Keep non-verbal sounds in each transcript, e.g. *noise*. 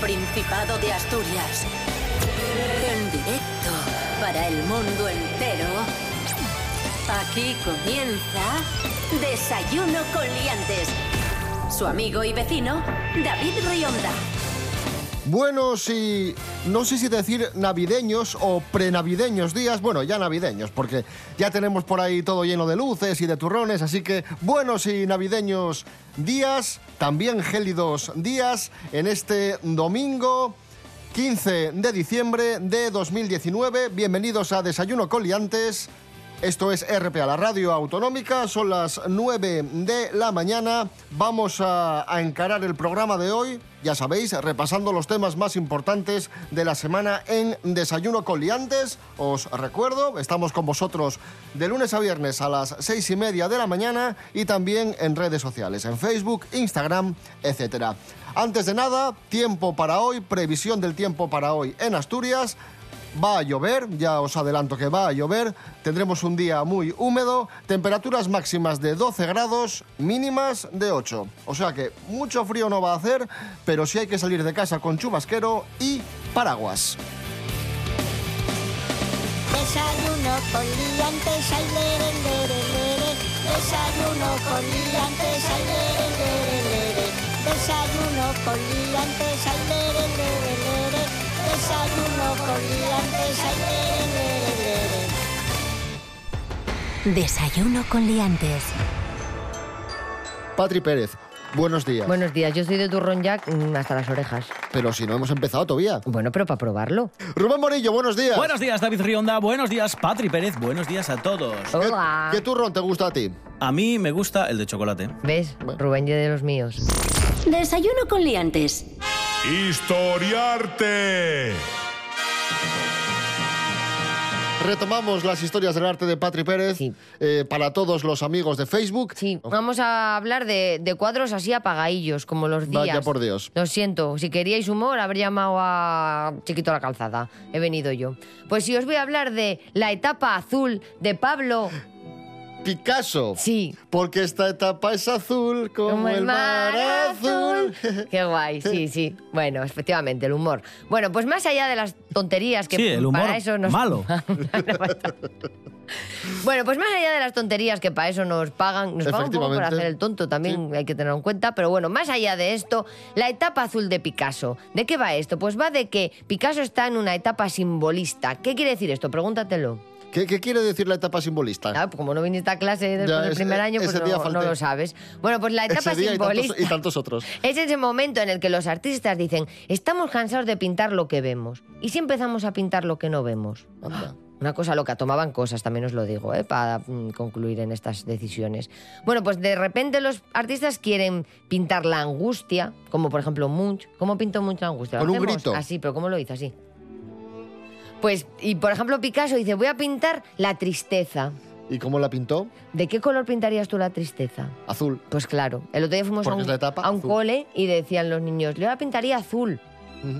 Principado de Asturias. En directo para el mundo entero. Aquí comienza Desayuno con Liantes. Su amigo y vecino, David Rionda. Buenos y no sé si decir navideños o prenavideños días, bueno, ya navideños, porque ya tenemos por ahí todo lleno de luces y de turrones, así que buenos y navideños días, también gélidos días en este domingo 15 de diciembre de 2019. Bienvenidos a Desayuno Coliantes. Esto es RPA, la radio autonómica. Son las 9 de la mañana. Vamos a, encarar el programa de hoy, ya sabéis, repasando los temas más importantes de la semana en Desayuno Coliantes. Os recuerdo, estamos con vosotros de lunes a viernes a las 6 y media de la mañana y también en redes sociales, en Facebook, Instagram, etcétera. Antes de nada, tiempo para hoy, previsión del tiempo para hoy en Asturias. Va a llover, ya os adelanto que va a llover, tendremos un día muy húmedo, temperaturas máximas de 12 grados, mínimas de 8. O sea que mucho frío no va a hacer, pero sí hay que salir de casa con chubasquero y paraguas. Desayuno con liantes. Desayuno con liantes. Desayuno con liantes. Desayuno Desayuno con liantes. Patri Pérez, buenos días. Buenos días, yo soy de turrón Jack mm, hasta las orejas. Pero si no hemos empezado todavía. Bueno, pero para probarlo. Rubén Morillo, buenos días. Buenos días, David Rionda. Buenos días, Patri Pérez. Buenos días a todos. Hola. ¿Qué, qué turrón te gusta a ti? A mí me gusta el de chocolate. ¿Ves? Rubén y de los míos. Desayuno con Liantes. Historiarte. Retomamos las historias del arte de Patri Pérez Sí. eh, para todos los amigos de Facebook. Sí, vamos a hablar de, de cuadros así apagadillos, como los días. Vaya por Dios. Lo siento, si queríais humor, habría llamado a Chiquito la Calzada. He venido yo. Pues si os voy a hablar de la etapa azul de Pablo. Picasso. Sí. Porque esta etapa es azul como, el mar azul. Qué guay, *laughs* sí, sí. Bueno, efectivamente, el humor. Bueno, pues más allá de las tonterías que Sí, el humor para eso nos... malo. *laughs* Bueno, pues más allá de las tonterías que para eso nos pagan, nos pagan un poco por hacer el tonto, también hay que tenerlo en cuenta, pero bueno, más allá de esto, la etapa azul de Picasso. ¿De qué va esto? Pues va de que Picasso está en una etapa simbolista. ¿Qué quiere decir esto? Pregúntatelo. ¿Qué, qué quiere decir la etapa simbolista? Ah, pues como no viniste a clase después Ya, del ese- primer año, pues no, no lo sabes. Bueno, pues la etapa Ese día y tantos, simbolista... y tantos otros. *laughs* Es ese momento en el que los artistas dicen, estamos cansados de pintar lo que vemos. ¿Y si empezamos a pintar lo que no vemos? Anda. Una cosa loca, tomaban cosas, también os lo digo, ¿eh? para mm, concluir en estas decisiones. Bueno, pues de repente los artistas quieren pintar la angustia, como por ejemplo Munch. ¿Cómo pintó Munch la angustia? ¿Lo Con un grito. Así, pero ¿cómo lo hizo? Así. Pues, y por ejemplo Picasso dice, voy a pintar la tristeza. ¿Y cómo la pintó? ¿De qué color pintarías tú la tristeza? Azul. Pues claro, el otro día fuimos a un, a un cole y decían los niños, yo la pintaría azul.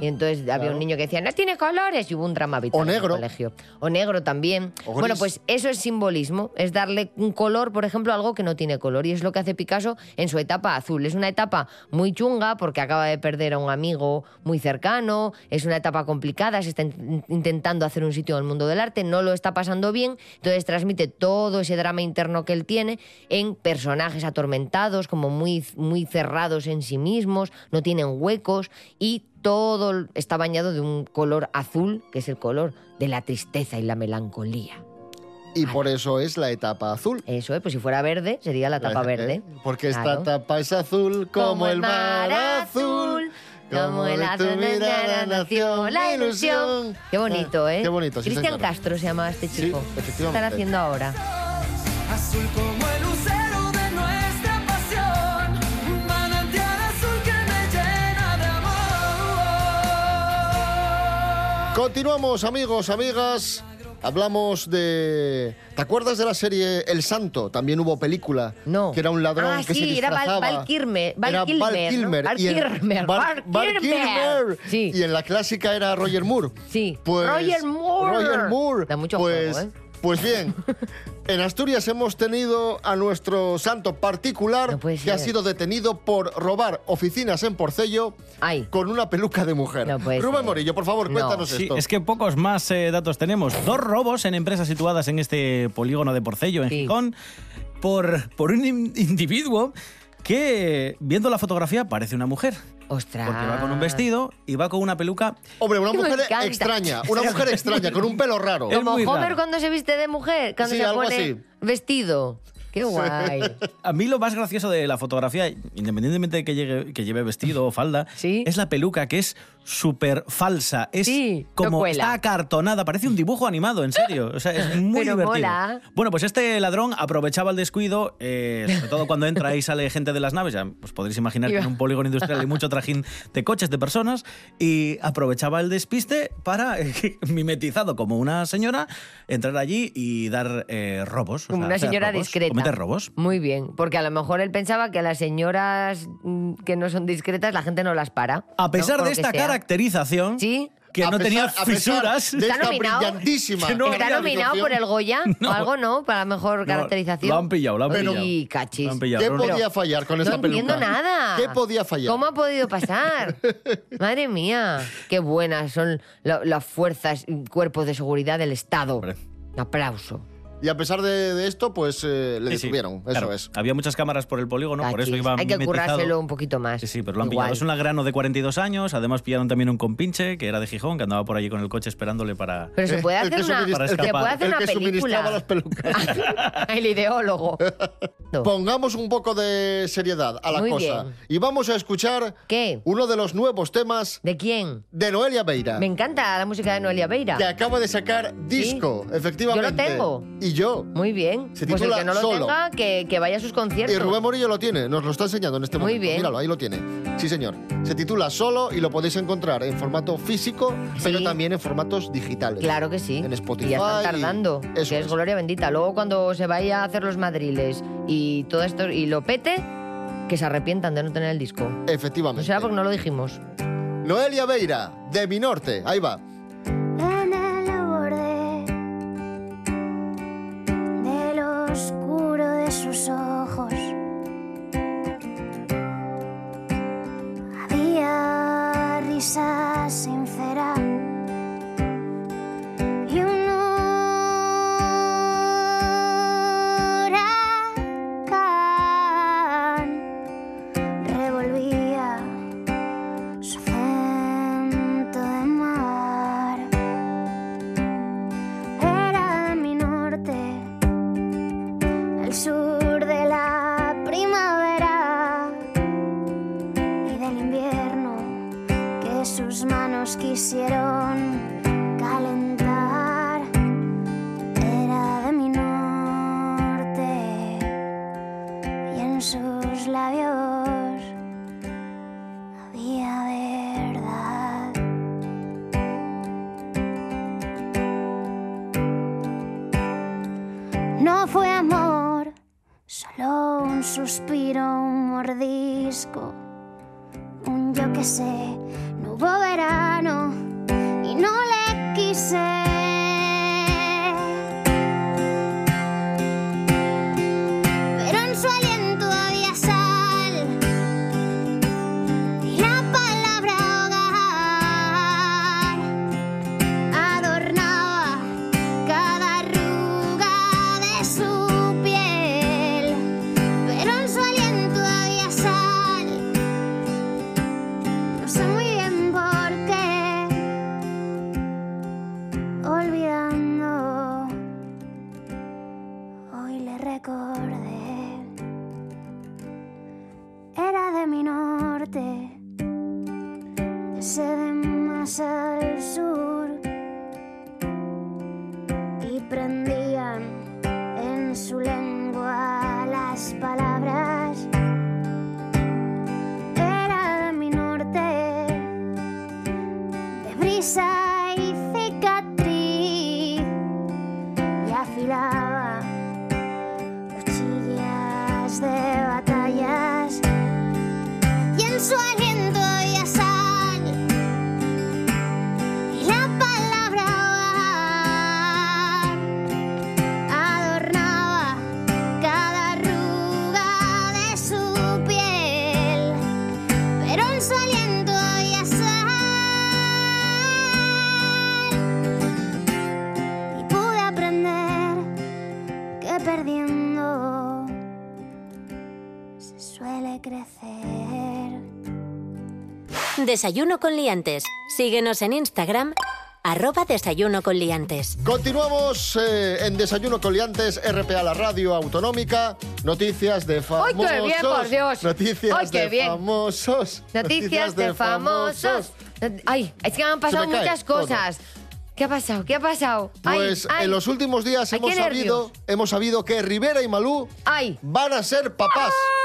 Y entonces había claro. un niño que decía, no tiene colores, y hubo un drama vital O en el negro. colegio. O negro también. O Bueno, pues eso es simbolismo, es darle un color, por ejemplo, a algo que no tiene color. Y es lo que hace Picasso en su etapa azul. Es una etapa muy chunga porque acaba de perder a un amigo muy cercano, es una etapa complicada, se está in- intentando hacer un sitio en el mundo del arte, no lo está pasando bien, entonces transmite todo ese drama interno que él tiene en personajes atormentados, como muy, muy cerrados en sí mismos, no tienen huecos y todo está bañado de un color azul, que es el color de la tristeza y la melancolía. Y por eso es la etapa azul. Eso es, pues si fuera verde, sería la tapa *laughs* ¿Eh? verde. Porque esta Claro. etapa es azul como, el mar azul. Como el azul tu mirada nació la ilusión. Qué bonito, ¿eh? Qué bonito, sí, Cristian. Castro se llama este Sí, chico. ¿Qué efectivamente. están haciendo ahora? Azul Continuamos, amigos, amigas. Hablamos de. ¿Te acuerdas de la serie El Santo? También hubo película. No. Que era un ladrón Ah, que se sí, era Val- disfrazaba. Val Kilmer, Val Era Kilmer, Val. Kilmer. Val Kilmer, Val-. Kilmer. Sí. Y en la clásica era Roger Moore. Sí. Pues, Roger Moore. Roger Moore. Da mucho pues, juego, ¿eh? Pues bien, *laughs* En Asturias hemos tenido a nuestro santo particular No que ha sido detenido por robar oficinas en Porcello Ay. con una peluca de mujer. No Rubén ser. Morillo, por favor, No. cuéntanos Sí, esto. es que pocos más eh, datos tenemos. Dos robos en empresas situadas en este polígono de Porcello, en Sí. Gijón, por, por un in- individuo que, viendo la fotografía, parece una mujer. Ostras. Porque va con un vestido y va con una peluca. Hombre, una mujer encanta. extraña, una mujer extraña, con un pelo raro. Es Como muy Homer raro. cuando se viste de mujer, cuando Sí, se algo pone así. vestido. Qué guay. A mí lo más gracioso de la fotografía, independientemente de que, llegue- que lleve vestido o falda, Sí. es la peluca, que es súper falsa. Es Sí, como está acartonada, parece un dibujo animado, en serio. O sea, es muy Pero divertido. mola. Bueno, pues este ladrón aprovechaba el descuido, eh, sobre todo cuando entra y sale gente de las naves. Ya pues podréis imaginar que en un polígono industrial hay mucho trajín de coches, de personas, y aprovechaba el despiste para, eh, *laughs* mimetizado como una señora, entrar allí y dar eh, robos. o Como sea, una señora robos, discreta. Cometer robos. Muy bien, porque a lo mejor él pensaba que a las señoras mm, que no son discretas la gente no las para. A pesar de esta sea. Caracterización, Sí. que A no pesar- tenía fisuras, de Está esta nominado. brillantísima Que no Está había nominado por el Goya *laughs* No. o algo, ¿no? Para mejor No, caracterización. lo han pillado, lo han Pero- pillado. Y cachis. Lo han pillado. ¿Qué Pero- podía fallar con No esta peluca? entiendo nada. ¿Qué podía fallar? ¿Cómo ha podido pasar? *laughs* Madre mía, qué buenas son las fuerzas y cuerpos de seguridad del Estado. Hombre. Un aplauso. Y a pesar de, de esto, pues eh, le Sí, sí, detuvieron. Eso claro. es. Había muchas cámaras por el polígono, por eso Cachis. iba Hay que mimetizado. currárselo un poquito más. Sí, sí, pero lo han Igual. pillado. Es un lagrano de 42 años. Además, pillaron también un compinche que era de Gijón, que andaba por allí con el coche esperándole para. Pero se puede El hacer una, suministra- se puede hacer el una que suministraba las película. pelucas. *laughs* el ideólogo. No. *laughs* Pongamos un poco de seriedad a la Muy cosa. bien. Y vamos a escuchar ¿Qué? uno de los nuevos temas ¿De quién? de Noelia Beira. Me encanta la música de Noelia Beira. Que acaba de sacar disco, efectivamente. Yo lo tengo. Y yo. Muy bien. Se pues el titula que no lo Solo. tenga, que, que vaya a sus conciertos. Y Rubén Morillo lo tiene, nos lo está enseñando en este Muy momento. bien. Míralo, ahí lo tiene. Sí, señor. Se titula Solo y lo podéis encontrar en formato físico, pero Sí. también en formatos digitales. Claro que sí. En Spotify Y ya están y- tardando. Eso que es, es. gloria bendita. Luego cuando se vaya a hacer los madriles y todo esto y lo pete, que se arrepientan de no tener el disco. No Efectivamente. será porque no lo dijimos. Noelia Beira, de Mi Norte. Ahí va. Desayuno con liantes. Síguenos en Instagram, arroba desayuno con liantes. Continuamos eh, en Desayuno con Liantes, RPA, la radio autonómica. Noticias de ¡Ay, famosos. qué bien, por Dios! Noticias ¡Ay, qué de bien! famosos. Noticias de famosos. Ay, es que me han pasado muchas todo. cosas. ¿Qué ha pasado? ¿Qué ha pasado? Ay, Pues ay, en los últimos días Ay, hemos sabido, hemos sabido que Rivera y Malú ¡Ay! van a ser papás. ¡Ay, muero!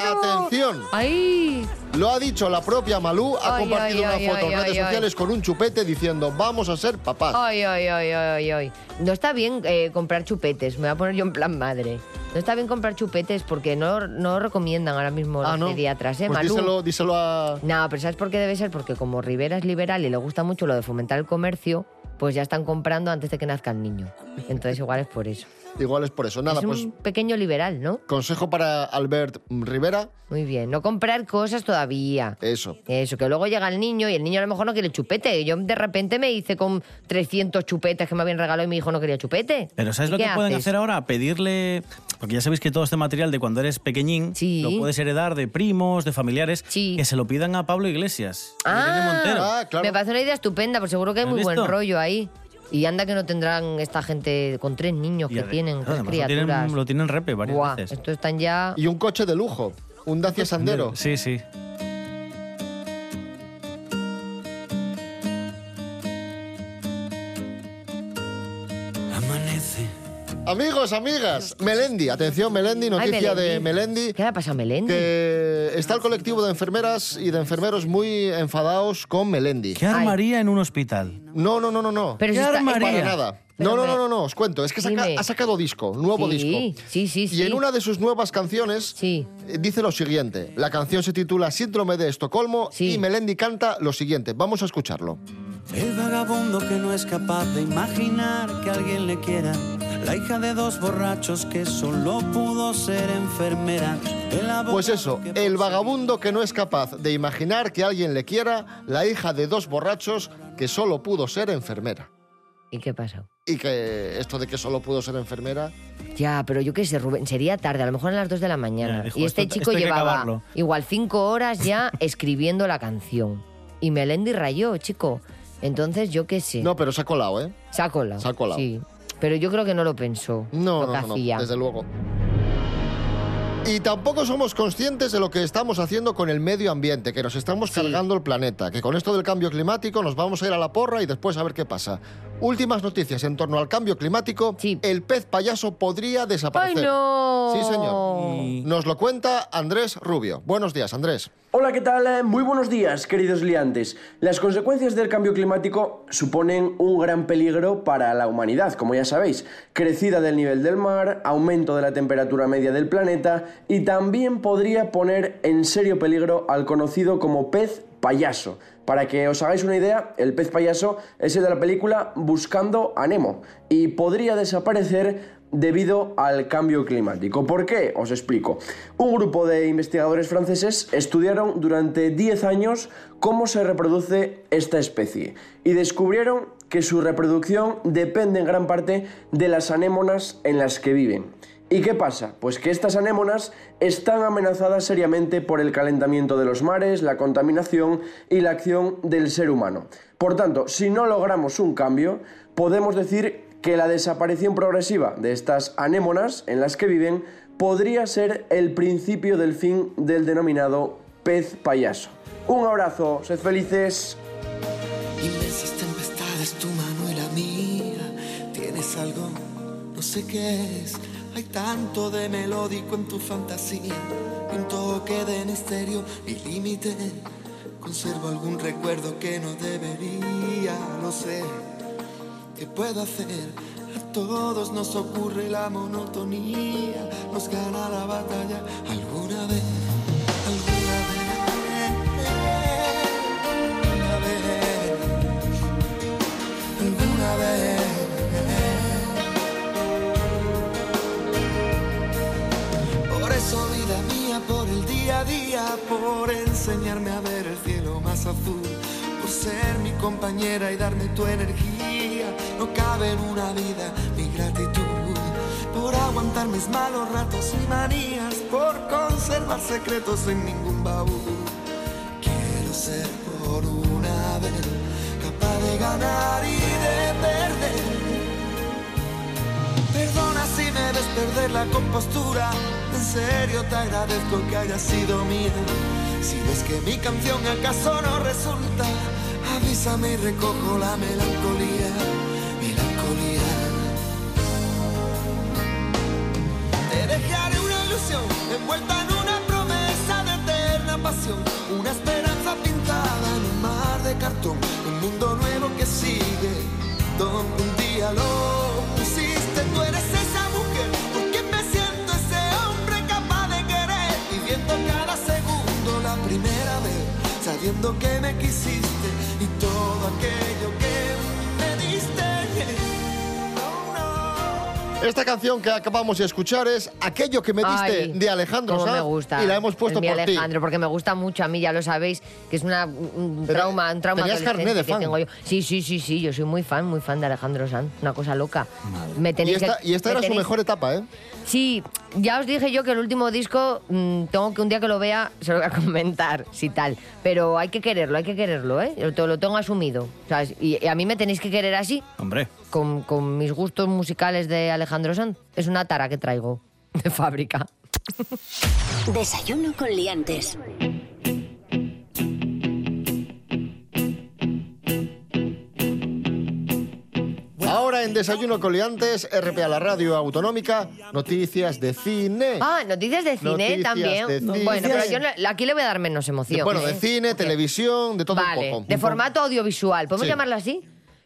Atención. ¡Ay! Lo ha dicho la propia Malú, ha Ay, compartido ay, una ay, foto en redes sociales con un chupete diciendo vamos a ser papás. Ay, ay, ay, ay, ay. No está bien eh, comprar chupetes. Me voy a poner yo en plan madre. No está bien comprar chupetes porque no, no recomiendan ahora mismo los Ah, ¿no? pediatras, ¿eh, Pues Malú? díselo, díselo a... No, pero ¿sabes por qué debe ser? Porque como Rivera es liberal y le gusta mucho lo de fomentar el comercio, pues ya están comprando antes de que nazca el niño. Entonces igual es por eso. Igual es por eso. Nada, es pues un pequeño liberal, ¿no? consejo para Albert Rivera, Muy bien. No comprar cosas todavía. eso. Eso, que luego llega el niño y el niño a lo mejor no quiere chupete. Yo de repente me hice con 300 chupetes que me habían regalado y mi hijo no quería chupete. Pero ¿sabes ¿Y lo que pueden hacer ahora? Pedirle, porque ya sabéis que todo este material de cuando eres pequeñín Sí. lo puedes heredar de primos, de familiares, Sí. que se lo pidan a Pablo Iglesias. a Irene Montero. Ah, claro. Me parece una idea estupenda, pero seguro que hay ¿Has muy buen rollo ahí. Y anda que no tendrán esta gente con tres niños Y que tienen, tres lo criaturas. tienen, lo tienen repe varias Buah, veces. estos están ya... Y un coche de lujo, un Dacia Sandero. Sí, sí. Amigos, amigas, Melendi, atención Melendi, Ay, noticia de Melendi. ¿Qué le ha pasado a Melendi? Que está el colectivo de enfermeras y de enfermeros muy enfadados con Melendi. ¿Qué armaría en un hospital? No, no, no, no, no. Pero ¿Qué si está- armaría? Para nada. No, no, no, no, no, os cuento. Es que saca- Dime. ha sacado disco, nuevo sí, disco. Sí, sí, sí. Y en una de sus nuevas canciones Sí. eh, dice lo siguiente. La canción se titula Síndrome de Estocolmo Sí. y Melendi canta lo siguiente. Vamos a escucharlo. El vagabundo que no es capaz de imaginar que alguien le quiera. La hija de dos borrachos que solo pudo ser enfermera. El abogado Pues eso, que el por vagabundo que no es capaz de imaginar que alguien le quiera, la hija de dos borrachos que solo pudo ser enfermera. ¿Y qué pasa? Y que esto de que solo pudo ser enfermera, Ya, pero yo qué sé, Rubén, sería tarde, a lo mejor a las 2 de la mañana. Ya, dijo, y este esto- chico esto llevaba igual 5 horas ya *laughs* escribiendo la canción. Y Melendi rayó, chico. Entonces, yo qué sé. No, pero se ha colado, ¿eh? Se ha colado. Se ha colado. Sí. Pero yo creo que no lo pensó. No, lo no, que no, no, desde luego. Y tampoco somos conscientes de lo que estamos haciendo con el medio ambiente, que nos estamos Sí. cargando el planeta, que con esto del cambio climático nos vamos a ir a la porra y después a ver qué pasa. Últimas noticias en torno al cambio climático. Sí. El pez payaso podría ¡Ay, desaparecer. no! Sí, señor. Nos lo cuenta Andrés Rubio. Buenos días, Andrés. Hola, ¿qué tal? Eh, Muy buenos días, queridos liantes. Las consecuencias del cambio climático suponen un gran peligro para la humanidad, como ya sabéis. Crecida del nivel del mar, aumento de la temperatura media del planeta y también podría poner en serio peligro al conocido como pez payaso. Para que os hagáis una idea, el pez payaso es el de la película Buscando a Nemo y podría desaparecer debido al cambio climático. ¿Por qué? Os explico. Un grupo de investigadores franceses estudiaron durante 10 años cómo se reproduce esta especie y descubrieron que su reproducción depende en gran parte de las anémonas en las que viven. ¿Y qué pasa? Pues que estas anémonas están amenazadas seriamente por el calentamiento de los mares, la contaminación y la acción del ser humano. Por tanto, si no logramos un cambio, podemos decir que la desaparición progresiva de estas anémonas en las que viven podría ser el principio del fin del denominado pez payaso. Un abrazo, sed felices. Inmensas tempestades, tu mano mía. Tienes algo, no sé qué es. Tanto de melódico en tu fantasía. Un toque de misterio y límite. Conservo algún recuerdo que no debería, lo sé. ¿Qué puedo hacer? A todos nos ocurre la monotonía. Nos gana la batalla alguna vez. Enseñarme a ver el cielo más azul, por ser mi compañera y darme tu energía. No cabe en una vida mi gratitud. por aguantar mis malos ratos y manías, por conservar secretos en ningún baúl. Quiero ser por una vez capaz de ganar y de perder. Perdona si me ves perder la compostura. En serio te agradezco que haya sido mía. Si ves que mi canción acaso no resulta, avísame y recojo la melancolía. Melancolía. Te dejaré una ilusión envuelta en una promesa de eterna pasión. Una esperanza pintada en un mar de cartón. Un mundo nuevo que sigue, donde un día lo sabiendo que me quisiste y todo aquello que Esta canción que acabamos de escuchar es Aquello que me diste Ay, de Alejandro Sanz me gusta. y la hemos puesto Es mi por ti. Alejandro, porque me gusta mucho a mí, ya lo sabéis, que es una, un Pero, trauma, un trauma ¿tenías carné adolescente de que fan? tengo yo. Sí, sí, sí, sí, yo soy muy fan, muy fan de Alejandro Sanz, una cosa loca. Me Y esta, que- y esta me era su mejor etapa, ¿eh? Sí, ya os dije yo que el último disco, mm, tengo que un día que lo vea, se lo voy a comentar, si tal. Pero hay que quererlo, hay que quererlo, ¿eh? Lo, lo tengo asumido, ¿sabes? Y, y a mí me tenéis que querer así, Hombre, con, con mis gustos musicales de Alejandro Sanz. Es una tara que traigo de fábrica. Desayuno con liantes. Ahora en Desayuno Coliantes, RP a la radio autonómica, noticias de cine. Ah, noticias de cine Noticias también. de cine. Bueno, pero yo aquí le voy a dar menos emoción. bueno, de ¿eh? cine, televisión, de todo Vale, un poco. de formato audiovisual. ¿Podemos Sí. llamarlo así?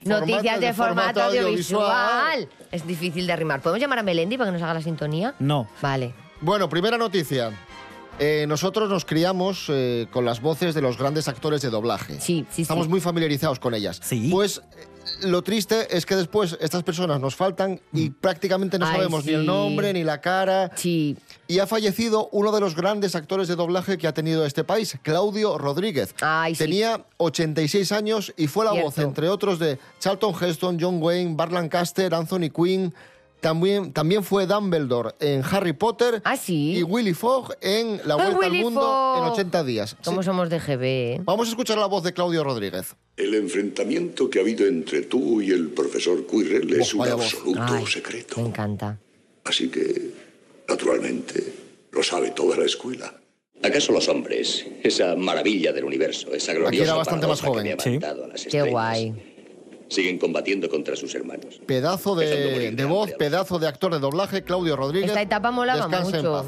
Formato- Noticias de, de formato, formato audiovisual. audiovisual. Es difícil de rimar. ¿Podemos llamar a Melendi para que nos haga la sintonía? no. Vale. Bueno, primera noticia. Eh, nosotros nos criamos eh, con las voces de los grandes actores de doblaje. Sí, sí, Estamos sí. muy familiarizados con ellas. Sí. Pues lo triste es que después estas personas nos faltan y prácticamente no Ay, sabemos ni el sí. nombre ni la cara. Sí. Y ha fallecido uno de los grandes actores de doblaje que ha tenido este país, Claudio Rodríguez. Ay, sí. Tenía 86 años y fue la Cierto. voz, entre otros, de Charlton Heston, John Wayne, Bart Lancaster, Anthony Quinn. También, también fue Dumbledore en Harry Potter Ah, sí. y Willy Fogg en La ¡Ay, Vuelta al Mundo Fogg! en 80 días. ¿Cómo Sí. somos de GB? eh? Vamos a escuchar la voz de Claudio Rodríguez. El enfrentamiento que ha habido entre tú y el profesor Quirrell es un absoluto Ay, secreto. Me encanta. Así que, naturalmente, lo sabe toda la escuela. ¿Acaso los hombres, esa maravilla del universo, esa gloriosa era bastante más joven. que Sí. levantado a las Qué estrellas, guay. Siguen combatiendo contra sus hermanos? Pedazo de, de voz, pedazo de actor de doblaje, Claudio Rodríguez. Esta etapa molaba Descansa en mucho. paz.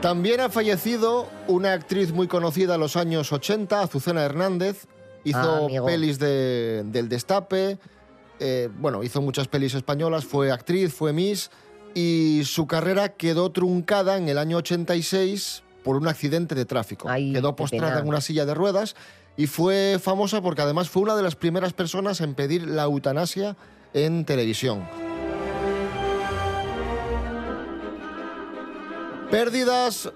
También ha fallecido una actriz muy conocida en los años 80, Azucena Hernández. Hizo Ah, pelis de- del Destape, eh, bueno, hizo muchas pelis españolas, fue actriz, fue Miss, y su carrera quedó truncada en el año 86 por un accidente de tráfico. Ay, quedó postrada en una silla de ruedas y fue famosa porque además fue una de las primeras personas en pedir la eutanasia en televisión. Pérdidas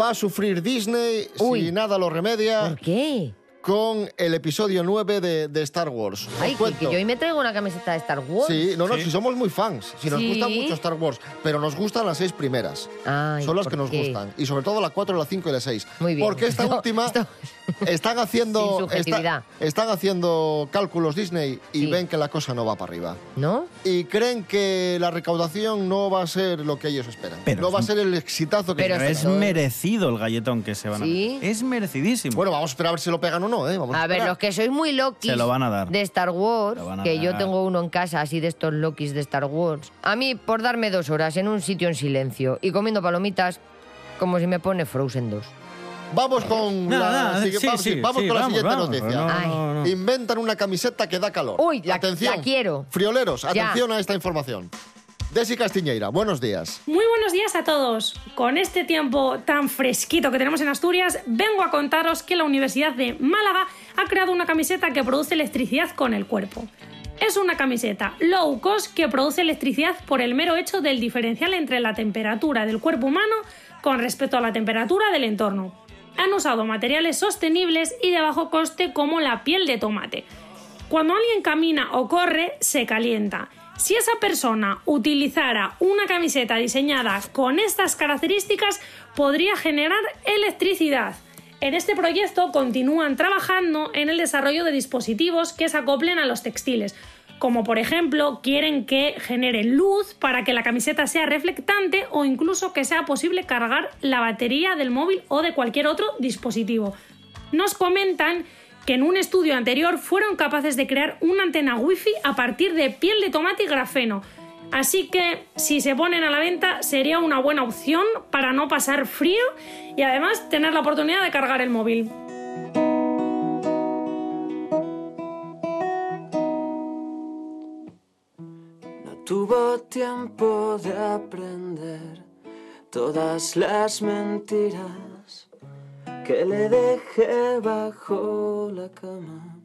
va a sufrir Disney Uy. si nada lo remedia ¿Por qué? con el episodio 9 de, de Star Wars. Ay, que, yo hoy me traigo una camiseta de Star Wars. Sí, no, no, Sí. si somos muy fans, si nos Sí. gusta mucho Star Wars, pero nos gustan las seis primeras. Ay, Son las ¿por que nos gustan. Y sobre todo la 4, la 5 y la 6. Muy bien. Porque esta *laughs* última esto- están haciendo está- están haciendo cálculos Disney y Sí. ven que la cosa no va para arriba. ¿No? Y creen que la recaudación no va a ser lo que ellos esperan. Pero no va a ser el exitazo que Pero es merecido el galletón que se van ¿Sí? a dar. Es merecidísimo. Bueno, vamos a esperar a ver si lo pegan o no, ¿eh? Vamos a, A ver, los que sois muy Se lo van a dar. de Star Wars, que yo tengo uno en casa así de estos lokis de Star Wars, a mí por darme dos horas en un sitio en silencio y comiendo palomitas, como si me pone Frozen 2. Vamos con No, la, no, sigue- sí, vamos, sí, vamos sí, con la vamos, siguiente vamos. noticia. No, Ay. no, no. Inventan una camiseta que da calor. Uy, la- atención. la quiero. Frioleros, Ya. atención a esta información. Desi Castiñeira, buenos días. Muy buenos días a todos. Con este tiempo tan fresquito que tenemos en Asturias, vengo a contaros que la Universidad de Málaga ha creado una camiseta que produce electricidad con el cuerpo. Es una camiseta low cost que produce electricidad por el mero hecho del diferencial entre la temperatura del cuerpo humano con respecto a la temperatura del entorno. Han usado materiales sostenibles y de bajo coste como la piel de tomate. Cuando alguien camina o corre, se calienta. Si esa persona utilizara una camiseta diseñada con estas características, podría generar electricidad. En este proyecto continúan trabajando en el desarrollo de dispositivos que se acoplen a los textiles, como por ejemplo quieren que genere luz para que la camiseta sea reflectante o incluso que sea posible cargar la batería del móvil o de cualquier otro dispositivo. Nos comentan que en un estudio anterior fueron capaces de crear una antena wifi a partir de piel de tomate y grafeno. Así que si se ponen a la venta sería una buena opción para no pasar frío y además tener la oportunidad de cargar el móvil. Tiempo de aprender todas las mentiras que le dejé bajo la cama.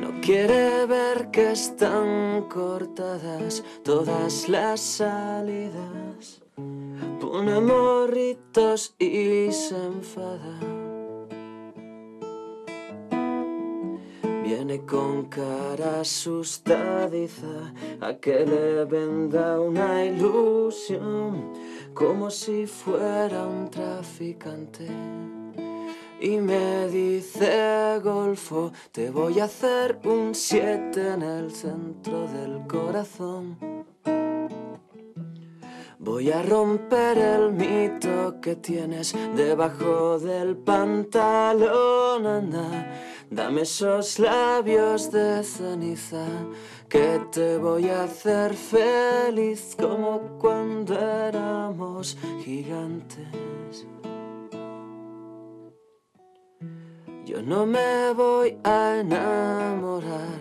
No quiere ver que están cortadas todas las salidas. Pone morritos y se enfada. Viene con cara asustadiza a que le venda una ilusión como si fuera un traficante. Y me dice Golfo, te voy a hacer un siete en el centro del corazón. Voy a romper el mito que tienes debajo del pantalón, anda. Dame esos labios de ceniza que te voy a hacer feliz como cuando éramos gigantes. Yo no me voy a enamorar,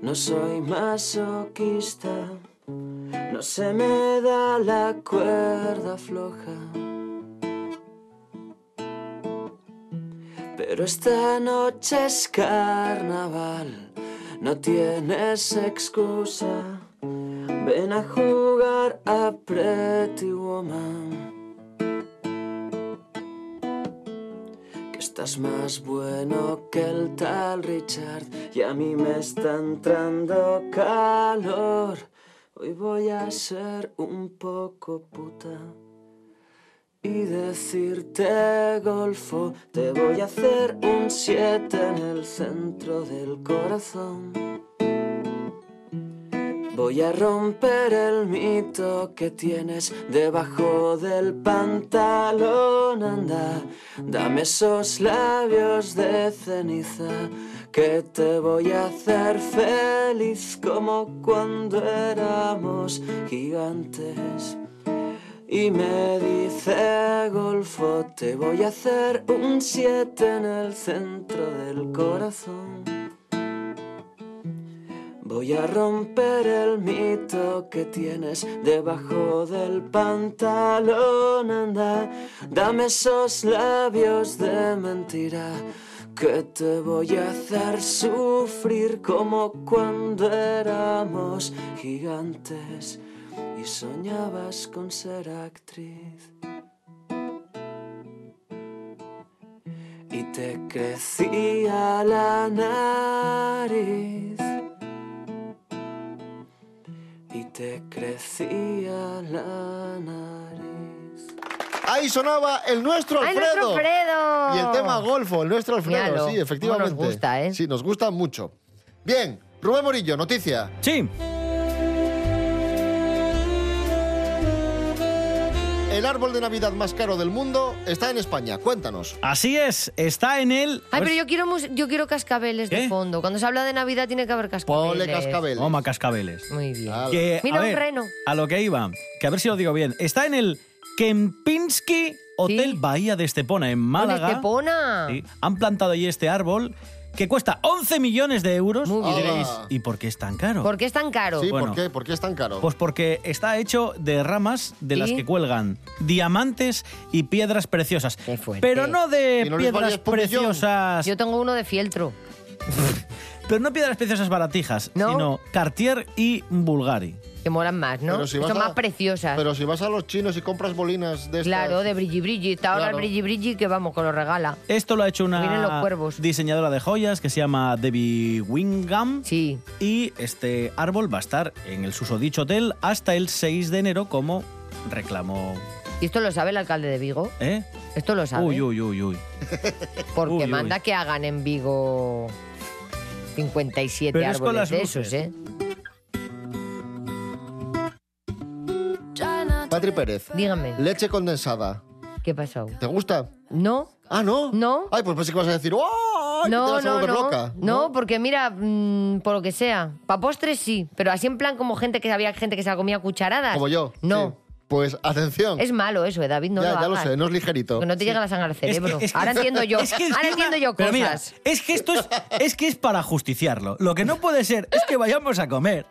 no soy masoquista, no se me da la cuerda floja. Pero esta noche es carnaval, no tienes excusa. Ven a jugar a Pretty Woman. Que estás más bueno que el tal Richard y a mí me está entrando calor. Hoy voy a ser un poco puta y decirte golfo, te voy a hacer un siete en el centro del corazón. Voy a romper el mito que tienes debajo del pantalón, anda, dame esos labios de ceniza que te voy a hacer feliz como cuando éramos gigantes. Y me dice Golfo, te voy a hacer un siete en el centro del corazón. Voy a romper el mito que tienes debajo del pantalón, anda, dame esos labios de mentira que te voy a hacer sufrir como cuando éramos gigantes y soñabas con ser actriz. Y te crecía la nariz. Y te crecía la nariz. Ahí sonaba el nuestro ¡Ay, Alfredo. nuestro Alfredo! Y el tema Golfo, el nuestro Alfredo, Míralo, sí, efectivamente. nos gusta, ¿eh? Sí, nos gusta mucho. Bien, Rubén Morillo, noticia. Sí. El árbol de Navidad más caro del mundo está en España. Cuéntanos. Así es, está en el... Ay, pero yo quiero, mus- yo quiero cascabeles de fondo. Cuando se habla de Navidad tiene que haber cascabeles. Toma cascabeles. Muy bien. Que, Mira, a un ver, reno. A lo que iba, que a ver si lo digo bien. Está en el Kempinski Hotel Bahía de Estepona, en Málaga. Estepona? Sí, han plantado allí este árbol que cuesta 11 millones de euros. Muy y bien. diréis, ¿y por qué es tan caro? ¿Por qué es tan caro? Sí, Bueno. ¿por qué? ¿Por qué es tan caro? Pues porque está hecho de ramas de las que cuelgan diamantes y piedras preciosas. Pero no de ¿Y no les piedras vale preciosas. Yo tengo uno de fieltro. *laughs* Pero no piedras preciosas baratijas, ¿No? sino Cartier y Bulgari. Que molan más, ¿no? Pero si Son a- más preciosas. Pero si vas a los chinos y compras bolinas de estas... Claro, de brilli brilli. Está ahora Claro. el brilli brilli que vamos, que lo regala. Esto lo ha hecho Vienen los una cuervos. diseñadora de joyas que se llama Debbie Wingham. Sí. Y este árbol va a estar en el susodicho hotel hasta el 6 de enero como reclamo. ¿Y esto lo sabe el alcalde de Vigo? ¿Eh? Esto lo sabe. Uy, uy, uy, uy. *laughs* Porque uy, uy. manda que hagan en Vigo 57 Pero es con árboles las de luces. esos, ¿eh? Patri Pérez. Dígame. Leche condensada. ¿Qué pasó? ¿Te gusta? No. Ah, ¿no? No. Ay, pues pensé que vas a decir, ¡oh! No, te vas no, no. loca. No, porque mira, mm, por lo que sea. Para postres sí, pero así en plan como gente que había gente que se la comía a cucharadas. Como yo. No. Sí. Pues atención. Es malo eso, eh, David, no ya, lo ya lo sé, no es ligerito. Que no te llega la sangre al *laughs* cerebro. Es que- ahora entiendo yo. *laughs* es que ahora entiendo yo Pero cosas. mira, es que esto es, es que es para justiciarlo. Lo que no puede ser es que vayamos a comer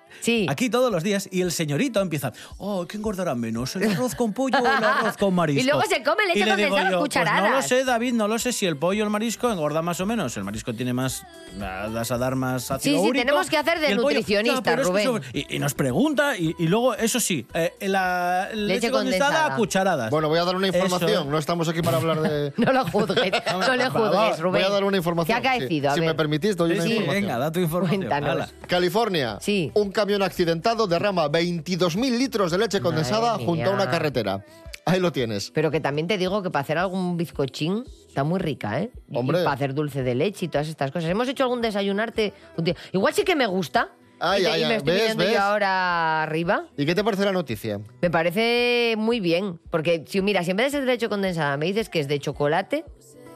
aquí todos los días y el señorito empieza, oh, ¿qué engordará menos? ¿El arroz con pollo o el arroz con marisco? *laughs* Y luego se come leche Y le condensada a yo, Pues no lo cucharadas. sé, David, no lo sé si el pollo o el marisco engorda más o menos. El marisco tiene más, vas a dar más ácido Sí, sí, úrico tenemos que hacer de pollo- nutricionista, pero es que Rubén. sobre- y, y nos pregunta y, y luego, eso sí, eh, la Leche condensada condensada. a cucharadas. Bueno, voy a dar una información. Eso. No estamos aquí para hablar de... *laughs* No lo juzgues, *laughs* no le juzgues, Rubén. Voy a dar una información. ¿Qué ha sí. acaecido? A Si ver. me permitís, doy una Sí, sí, información. venga, da tu información. Cuéntanos. California. Sí. Un camión accidentado derrama 22.000 litros de leche condensada Madre junto a una carretera. Ahí lo tienes. Pero que también te digo que para hacer algún bizcochín está muy rica, ¿eh? Hombre. Y para hacer dulce de leche y todas estas cosas. Hemos hecho algún desayunarte. un día- Igual sí que me gusta. Ay, y, te- ay, y me estoy ¿ves, yo ahora arriba. ¿Y qué te parece la noticia? Me parece muy bien. Porque, si mira, si en vez de ser de leche condensada me dices que es de chocolate,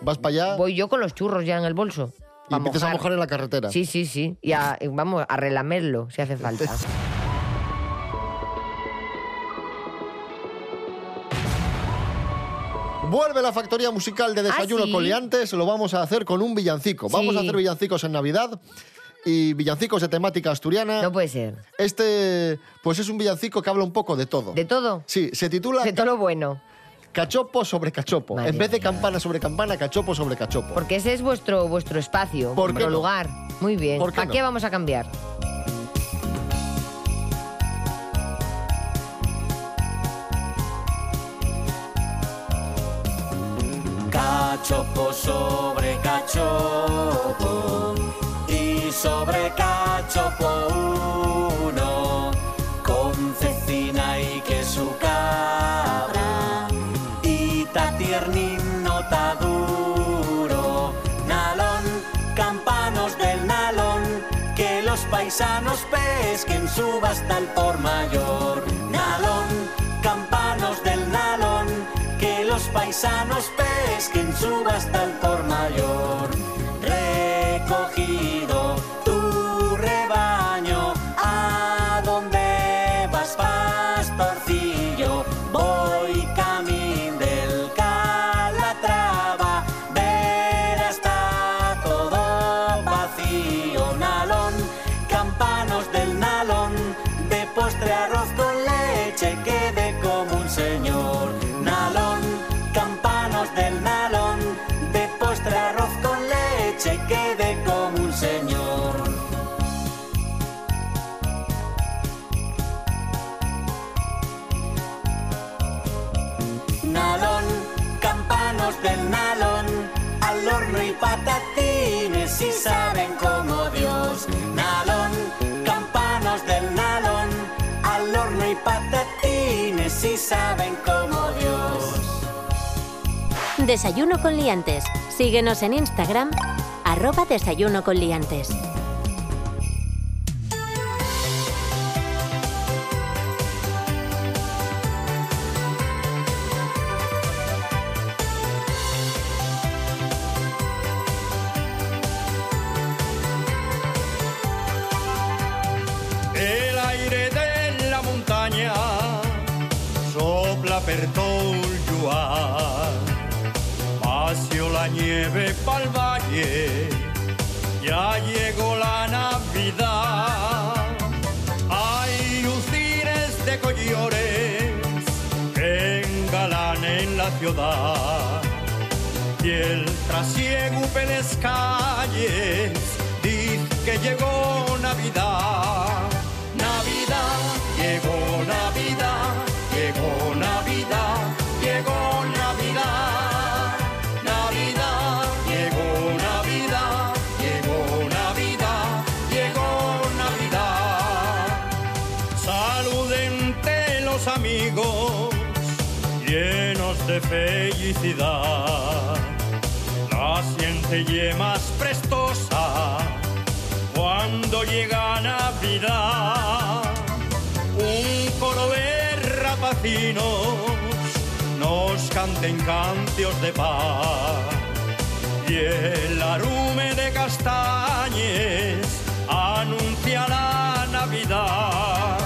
Vas para allá voy yo con los churros ya en el bolso. y empiezas a mojar. en la carretera. Sí, sí, sí. Y, a- vamos a relamerlo si hace falta. *laughs* Vuelve la factoría musical de Desayuno ¿Ah, sí? con Liantes. Lo vamos a hacer con un villancico. Vamos Sí. a hacer villancicos en Navidad y villancicos de temática asturiana. No puede ser. Este, pues es un villancico que habla un poco de todo. ¿De todo? Sí, se titula De todo lo bueno. Cachopo sobre cachopo. Madre en vez de campana sobre campana, cachopo sobre cachopo. Porque ese es vuestro, vuestro espacio, ¿Por qué vuestro no? lugar. Muy bien. ¿Por qué ¿Para no? qué vamos a cambiar? Cachopo sobre cachopo sobre cachopo uno con cecina y queso cabra y ta tiernín no ta duro nalón campanos del nalón que los paisanos pesquen subasta al por mayor. Nalón campanos del nalón que los paisanos pesquen subasta al por mayor. Recogido patatines y saben como Dios. Desayuno con liantes. Síguenos en Instagram, arroba desayuno con liantes. Nieve pa'l valle, ya llegó la Navidad. Hay lucines de collores que engalanen la ciudad. Y el trasiego en calles dice que llegó Navidad. Más prestosa cuando llega Navidad. Un coro de rapacinos nos canten cantios de paz. Y el arume de castañes anuncia la. Navidad,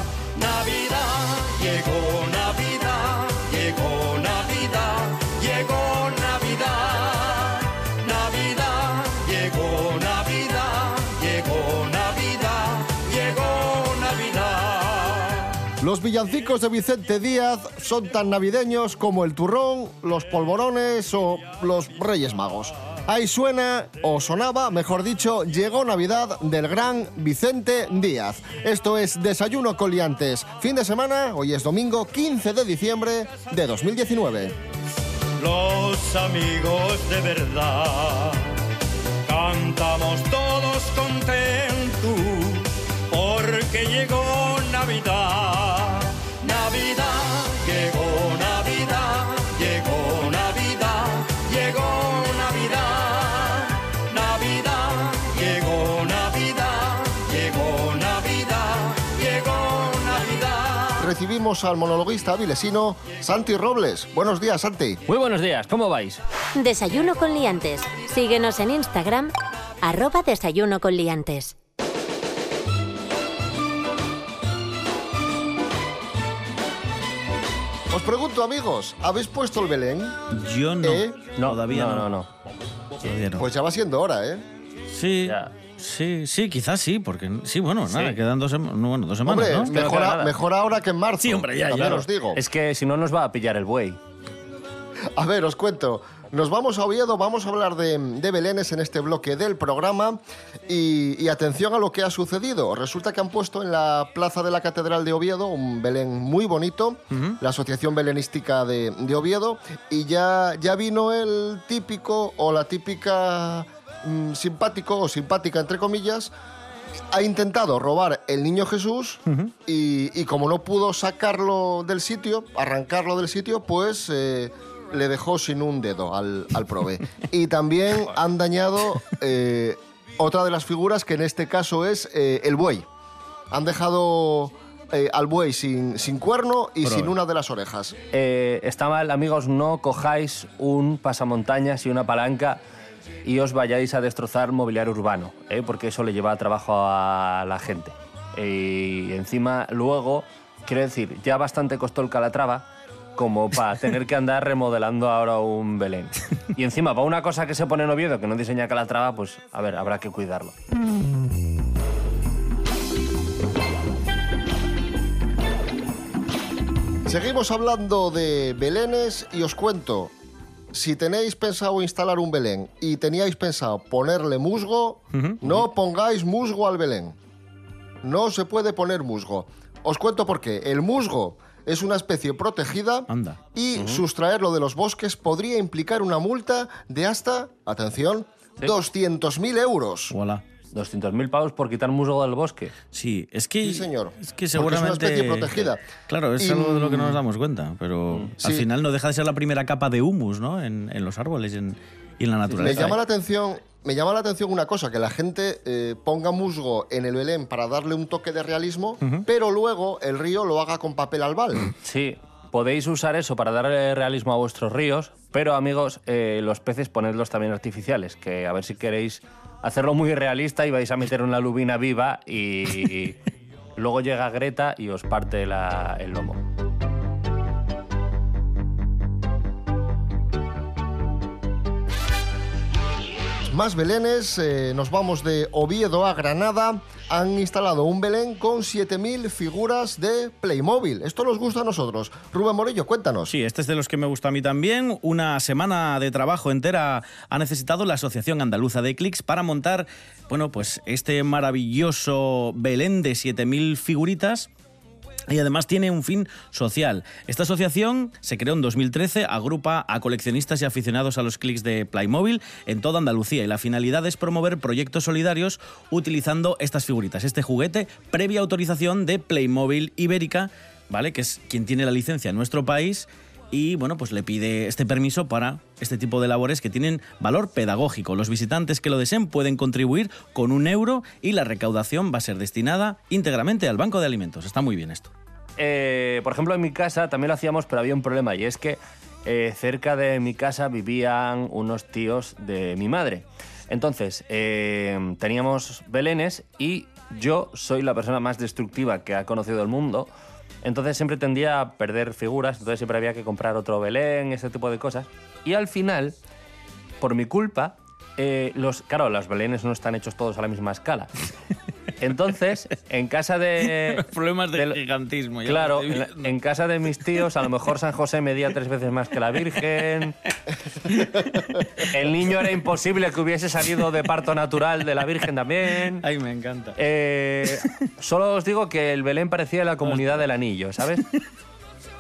villancicos de Vicente Díaz son tan navideños como el turrón, los polvorones o los Reyes Magos. Ahí suena, o sonaba, mejor dicho, llegó Navidad del gran Vicente Díaz. Esto es Desayuno Coliantes. Fin de semana, hoy es domingo 15 de diciembre de 2019. Los amigos de verdad cantamos todos contentos porque llegó Navidad. Navidad, llegó Navidad, llegó Navidad, llegó Navidad. Navidad, llegó Navidad, llegó Navidad, llegó Navidad. Recibimos al monologuista vilesino Santi Robles. Buenos días, Santi. Muy buenos días, ¿cómo vais? Desayuno con liantes. Síguenos en Instagram, arroba desayuno con liantes. Os pregunto, amigos, ¿habéis puesto el Belén? Yo no. ¿Eh? Todavía no, no. no, no. No. Pues ya va siendo hora, ¿eh? Sí, sí, sí, quizás sí, porque sí, bueno, nada, quedan dos, sema- no, bueno, dos semanas, Hombre, ¿no? mejor, a- mejor ahora que en marzo. Sí, hombre, ya, ya. os digo. Es que si no nos va a pillar el buey. A ver, os cuento. Nos vamos a Oviedo, vamos a hablar de, de Belenes en este bloque del programa y, y atención a lo que ha sucedido. Resulta que han puesto en la plaza de la Catedral de Oviedo un Belén muy bonito, la Asociación Belenística de, de Oviedo, y ya, ya vino el típico o la típica mm, simpático o simpática, entre comillas, ha intentado robar el niño Jesús y, y como no pudo sacarlo del sitio, arrancarlo del sitio, pues eh, le dejó sin un dedo al, al prove. y también han dañado eh, otra de las figuras que en este caso es eh, el buey. Han dejado eh, al buey sin, sin cuerno y sin una de las orejas. Está mal, amigos, no cojáis un pasamontañas y una palanca y os vayáis a destrozar mobiliario urbano, porque eso le lleva trabajo a la gente. Y encima, luego, quiero decir, ya bastante costó el Calatrava como para tener que andar remodelando ahora un Belén. Y encima, para una cosa que se pone en Oviedo, que no diseña Calatrava, pues a ver, habrá que cuidarlo. Seguimos hablando de belenes y os cuento, si tenéis pensado instalar un belén y teníais pensado ponerle musgo, no pongáis musgo al belén. No se puede poner musgo. Os cuento por qué. El musgo es una especie protegida y sustraerlo de los bosques podría implicar una multa de hasta, atención, 200.000 euros. Voilà. 200.000 pavos por quitar musgo del bosque. Sí, es que. Sí, señor. Es que Porque es seguramente. una especie protegida. Claro, es Y- algo de lo que no nos damos cuenta, pero Sí. al final no deja de ser la primera capa de humus, ¿no? En, en los árboles y en, y en la Me naturaleza. llama la atención, me llama la atención una cosa, que la gente eh, ponga musgo en el Belén para darle un toque de realismo, pero luego el río lo haga con papel albal. *clears throat* Sí, podéis usar eso para darle realismo a vuestros ríos, pero amigos, eh, los peces ponedlos también artificiales, que a ver si queréis hacerlo muy realista y vais a meter una lubina viva y luego llega Greta y os parte la- el lomo. Más belenes, eh, nos vamos de Oviedo a Granada. Han instalado un Belén con 7.000 figuras de Playmobil. Esto nos gusta a nosotros. Rubén Morillo, cuéntanos. Sí, este es de los que me gusta a mí también. Una semana de trabajo entera ha necesitado la Asociación Andaluza de Clics para montar, bueno, pues este maravilloso Belén de 7.000 figuritas y además tiene un fin social. Esta asociación se creó en 2013, agrupa a coleccionistas y aficionados a los clics de Playmobil en toda Andalucía y la finalidad es promover proyectos solidarios utilizando estas figuritas, este juguete previa autorización de Playmobil Ibérica, ¿vale? Que es quien tiene la licencia en nuestro país y bueno, pues le pide este permiso para este tipo de labores que tienen valor pedagógico. Los visitantes que lo deseen pueden contribuir con un euro y la recaudación va a ser destinada íntegramente al Banco de Alimentos. Está muy bien esto. Eh, por ejemplo, en mi casa también lo hacíamos, pero había un problema y es que eh, cerca de mi casa vivían unos tíos de mi madre. Entonces, eh, teníamos belenes y yo soy la persona más destructiva que ha conocido el mundo. Entonces siempre tendía a perder figuras, entonces siempre había que comprar otro belén, ese tipo de cosas. Y al final, por mi culpa, eh, los, claro, los belenes no están hechos todos a la misma escala. *laughs* Entonces, en casa de... *laughs* Problemas de gigantismo. ya Claro, la- en casa de mis tíos, a lo mejor San José medía tres veces más que la Virgen. El niño era imposible que hubiese salido de parto natural de la Virgen también. Ay, me encanta. Eh, solo os digo que el Belén parecía la comunidad del anillo, ¿sabes?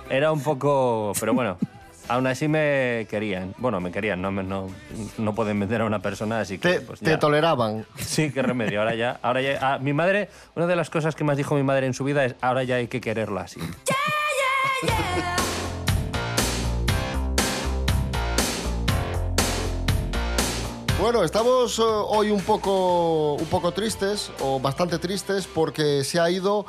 Era un poco... Pero bueno, aún así me querían. Bueno, me querían, no, no, no pueden vender a una persona, así que... Te, pues te toleraban. Sí, qué remedio. Ahora ya, ahora ya. ah, mi madre, una de las cosas que más dijo mi madre en su vida es ahora ya hay que quererla así. Bueno, estamos eh, hoy un poco, un poco tristes, o bastante tristes, porque se ha ido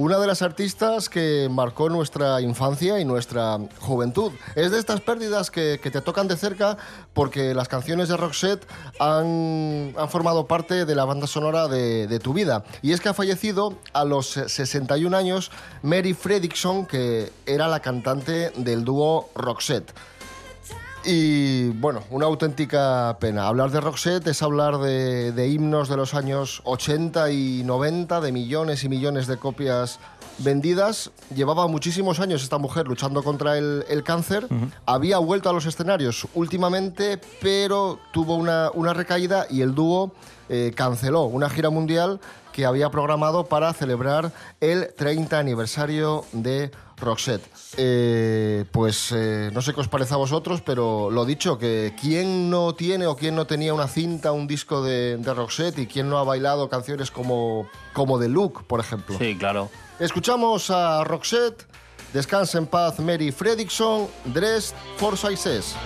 una de las artistas que marcó nuestra infancia y nuestra juventud. Es de estas pérdidas que, te tocan de cerca porque las canciones de Roxette han, han formado parte de la banda sonora de, de tu vida. Y es que ha fallecido a los 61 años Mary Fredrickson, que era la cantante del dúo Roxette. Y bueno, una auténtica pena. Hablar de Roxette es hablar de, de himnos de los años 80 y 90, de millones y millones de copias vendidas. Llevaba muchísimos años esta mujer luchando contra el, el cáncer. Había vuelto a los escenarios últimamente, pero tuvo una, una recaída y el dúo eh, canceló una gira mundial que había programado para celebrar el 30 aniversario de Roxette. Eh, pues eh, no sé qué os parece a vosotros, pero lo dicho, que quién no tiene o quién no tenía una cinta, un disco de, de Roxette y quién no ha bailado canciones como, como The Look, por ejemplo. Sí, claro. Escuchamos a Roxette, Descansa en paz Mary Fredrickson, Dressed for Success.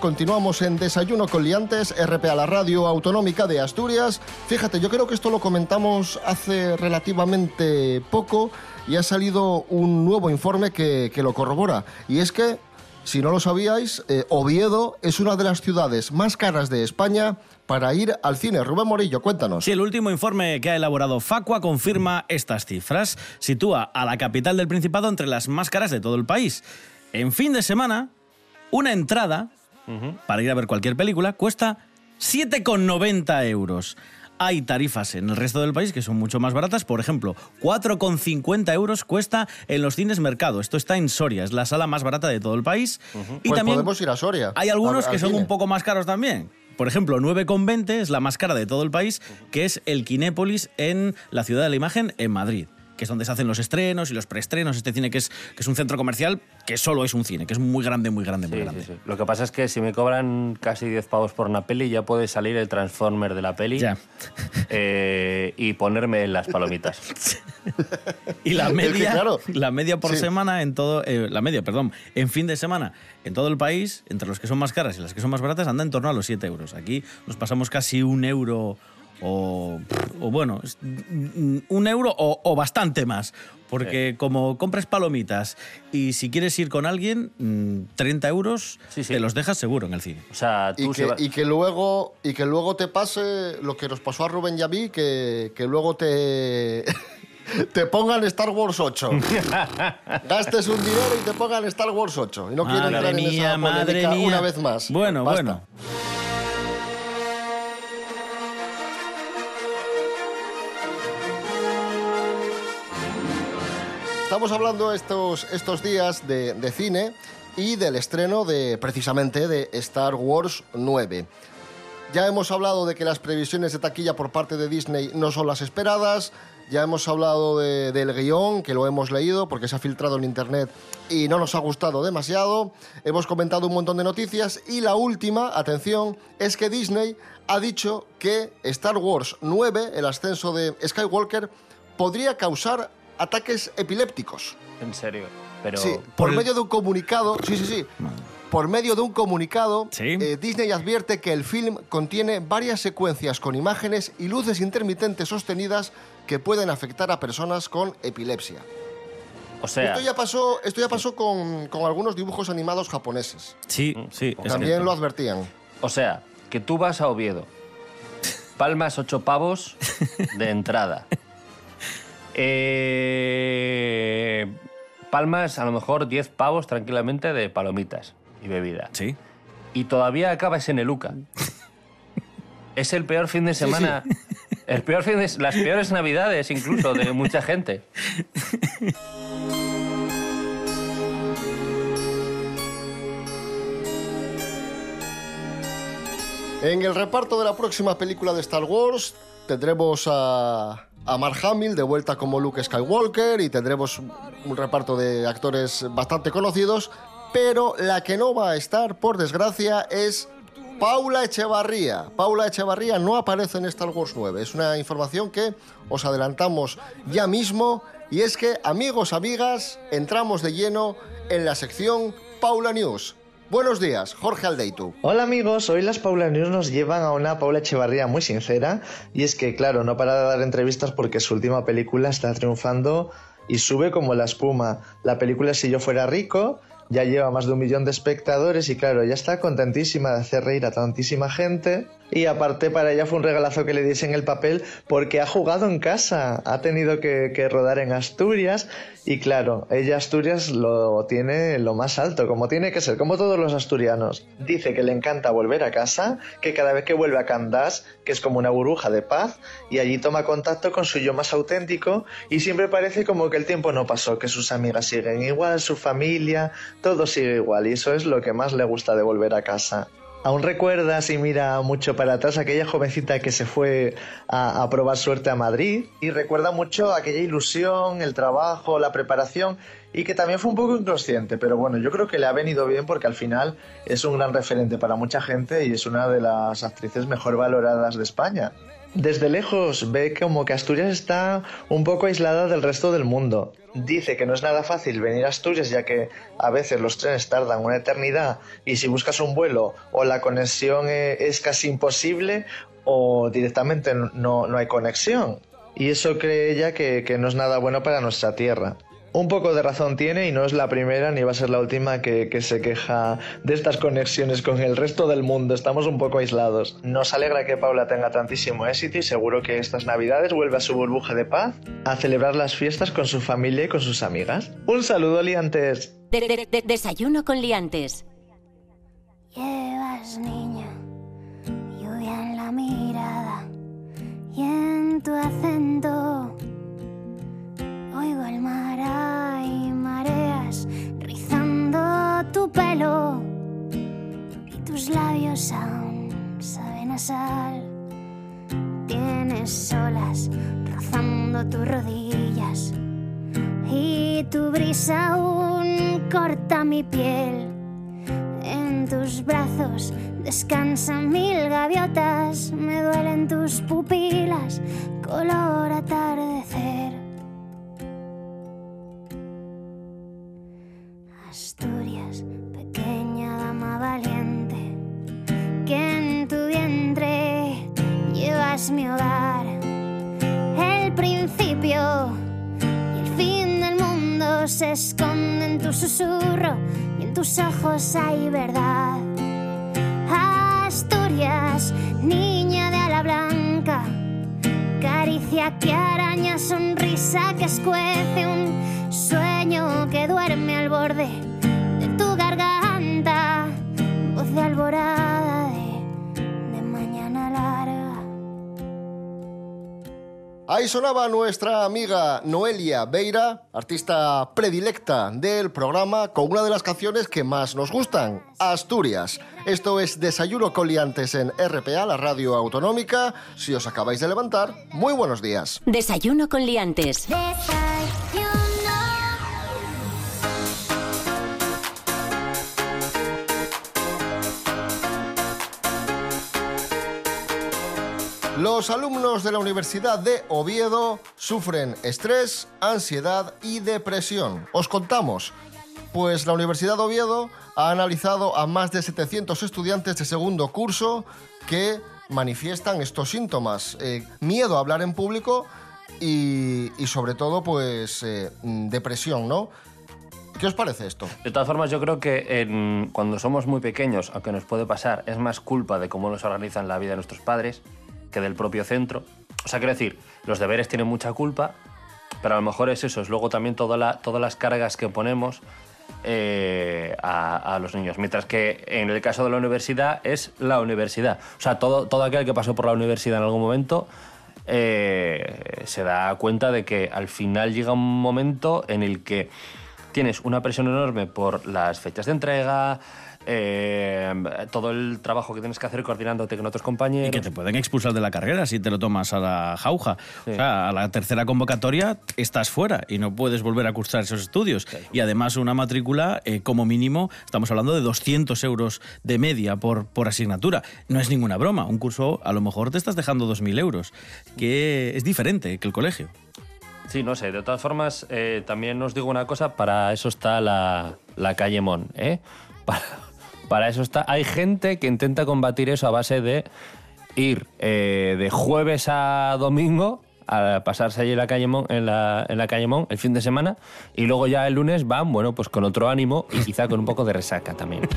Continuamos en Desayuno con Liantes, RP a la radio autonómica de Asturias. Fíjate, yo creo que esto lo comentamos hace relativamente poco y ha salido un nuevo informe que, que lo corrobora. Y es que si no lo sabíais, eh, Oviedo es una de las ciudades más caras de España para ir al cine. Rubén Morillo, cuéntanos. Sí, el último informe que ha elaborado Facua confirma estas cifras. Sitúa a la capital del Principado entre las más caras de todo el país. En fin de semana, una entrada para ir a ver cualquier película cuesta 7,90 euros. Hay tarifas en el resto del país que son mucho más baratas. Por ejemplo, 4,50 euros cuesta en los cines Mercado. Esto está en Soria, es la sala más barata de todo el país. Y Pues también podemos ir a Soria. hay algunos a- que son cine. un poco más caros también. Por ejemplo, 9,20 es la más cara de todo el país, que es el Kinépolis en la Ciudad de la Imagen, en Madrid, que es donde se hacen los estrenos y los preestrenos. Este cine que es, que es un centro comercial que solo es un cine, que es muy grande, muy grande, muy grande. sí, sí. Lo que pasa es que si me cobran casi 10 pavos por una peli, ya puede salir el Transformer de la peli Ya. *laughs* eh, y ponerme en las palomitas. *laughs* Y la Es que, media, claro, la media por sí. semana en todo, eh, la media, perdón, en fin de semana en todo el país, entre los que son más caras y las que son más baratas, anda en torno a los 7 euros. Aquí nos pasamos casi un euro o, o bueno, mm, un euro o, o bastante más. Porque como compras palomitas y si quieres ir con alguien, mm, 30 euros te los dejas seguro en el cine. O sea, Y que, y que luego y que luego te pase lo que nos pasó a Rubén y a mí, que, que luego te *laughs* te pongan Star Wars 8. *laughs* Gastes un dinero y te pongan Star Wars 8. Y no quiero Madre entrar en mía, esa madre mía. una vez más. Bueno, Basta. bueno. Estamos hablando estos, estos días de, de cine y del estreno de precisamente de Star Wars 9. Ya hemos hablado de que las previsiones de taquilla por parte de Disney no son las esperadas. Ya hemos hablado de- del guion, que lo hemos leído porque se ha filtrado en internet y no nos ha gustado demasiado. Hemos comentado un montón de noticias y la última, atención, es que Disney ha dicho que Star Wars 9, el ascenso de Skywalker, podría causar ataques epilépticos. En serio. Pero Sí, por medio de un comunicado, sí, sí, sí. Por medio de un comunicado, eh, Disney advierte que el film contiene varias secuencias con imágenes y luces intermitentes sostenidas que pueden afectar a personas con epilepsia. O sea, esto ya pasó, esto ya pasó con, con algunos dibujos animados japoneses. Sí, sí. es También lo advertían. o sea, que tú vas a Oviedo, palmas ocho pavos de entrada. *laughs* Eh, palmas a lo mejor 10 pavos tranquilamente de palomitas y bebida. Sí. Y todavía acabas en el UCA. *laughs* Es el peor fin de Sí, semana. El peor fin de, las peores navidades incluso de mucha gente. En el reparto de la próxima película de Star Wars tendremos a, a Mark Hamill de vuelta como Luke Skywalker y tendremos un reparto de actores bastante conocidos, pero la que no va a estar, por desgracia, es Paula Echevarría. Paula Echevarría no aparece en Star Wars 9. Es una información que os adelantamos ya mismo y es que, amigos, amigas, entramos de lleno en la sección Paula News. Buenos días, Jorge Aldeitu. Hola amigos, hoy las Paula News nos llevan a una Paula Echevarría muy sincera y es que claro, no para de dar entrevistas porque su última película está triunfando y sube como la espuma. La película Si yo fuera rico ya lleva más de un millón de espectadores y claro, ya está contentísima de hacer reír a tantísima gente y aparte para ella fue un regalazo que le diesen el papel porque ha jugado en casa, ha tenido que, que rodar en Asturias y claro, ella Asturias lo tiene lo más alto, como tiene que ser, como todos los asturianos. Dice que le encanta volver a casa, que cada vez que vuelve a Candás, que es como una burbuja de paz, y allí toma contacto con su yo más auténtico y siempre parece como que el tiempo no pasó, que sus amigas siguen igual, su familia, todo sigue igual y eso es lo que más le gusta de volver a casa. ¿Aún recuerdas y mira mucho para atrás aquella jovencita que se fue a, a probar suerte a Madrid? Y recuerda mucho aquella ilusión, el trabajo, la preparación y que también fue un poco inconsciente, pero bueno, yo creo que le ha venido bien porque al final es un gran referente para mucha gente y es una de las actrices mejor valoradas de España. Desde lejos ve como que Asturias está un poco aislada del resto del mundo. Dice que no es nada fácil venir a Asturias ya que a veces los trenes tardan una eternidad y si buscas un vuelo o la conexión eh, es casi imposible o directamente no, no hay conexión. Y eso cree ella que, que no es nada bueno para nuestra tierra. Un poco de razón tiene y no es la primera ni va a ser la última que, que se queja de estas conexiones con el resto del mundo. Estamos un poco aislados. Nos alegra que Paula tenga tantísimo éxito y seguro que estas navidades vuelve a su burbuja de paz a celebrar las fiestas con su familia y con sus amigas. Un saludo, liantes. De- de- de- desayuno con liantes. Llevas, niña, lluvia en la mirada y en tu acento. Oigo el mar y mareas rizando tu pelo y tus labios aún saben a sal. Tienes olas rozando tus rodillas y tu brisa aún corta mi piel. En tus brazos descansan mil gaviotas, me duelen tus pupilas, color atardecer. Llevas mi hogar. El principio y el fin del mundo se esconde en tu susurro y en tus ojos hay verdad. Asturias, niña de ala blanca, caricia que araña, sonrisa que escuece, un sueño que duerme al borde de tu garganta, voz de alborada Ahí sonaba nuestra amiga Noelia Beira, artista predilecta del programa, con una de las canciones que más nos gustan, Asturias. Esto es Desayuno con Liantes en RPA, la radio autonómica. Si os acabáis de levantar, muy buenos días. Desayuno con liantes. Los alumnos de la Universidad de Oviedo sufren estrés, ansiedad y depresión. Os contamos. Pues la Universidad de Oviedo ha analizado a más de 700 estudiantes de segundo curso que manifiestan estos síntomas. Eh, miedo a hablar en público y, sobre todo, pues, eh, depresión, ¿no? ¿Qué os parece esto? De todas formas, yo creo que cuando somos muy pequeños, aunque nos puede pasar, es más culpa de cómo nos organizan la vida nuestros padres que del propio centro. O sea, quiero decir, los deberes tienen mucha culpa, pero a lo mejor es eso, es luego también toda la- todas las cargas que ponemos eh, a, los niños. Mientras que en el caso de la universidad es la universidad. O sea, todo, todo aquel que pasó por la universidad en algún momento eh, se da cuenta de que al final llega un momento en el que tienes una presión enorme por las fechas de entrega, eh, todo el trabajo que tienes que hacer coordinándote con otros compañeros. Y que te pueden expulsar de la carrera si te lo tomas a la jauja. O sea, a la tercera convocatoria estás fuera y no puedes volver a cursar esos estudios. Y además una matrícula, eh, como mínimo, estamos hablando de 200 euros de media por, por asignatura. No es ninguna broma. Un curso, a lo mejor te estás dejando 2.000 euros, que es diferente que el colegio. Sí, no sé. De todas formas, eh, también os digo una cosa, para eso está la, la calle Mon, ¿eh? *laughs* Para, para eso está... Hay gente que intenta combatir eso a base de ir eh, de jueves a domingo a pasarse allí en la calle Mon, en la, en la calle Mon el fin de semana y luego ya el lunes van, bueno, pues con otro ánimo y quizá con un poco de resaca también.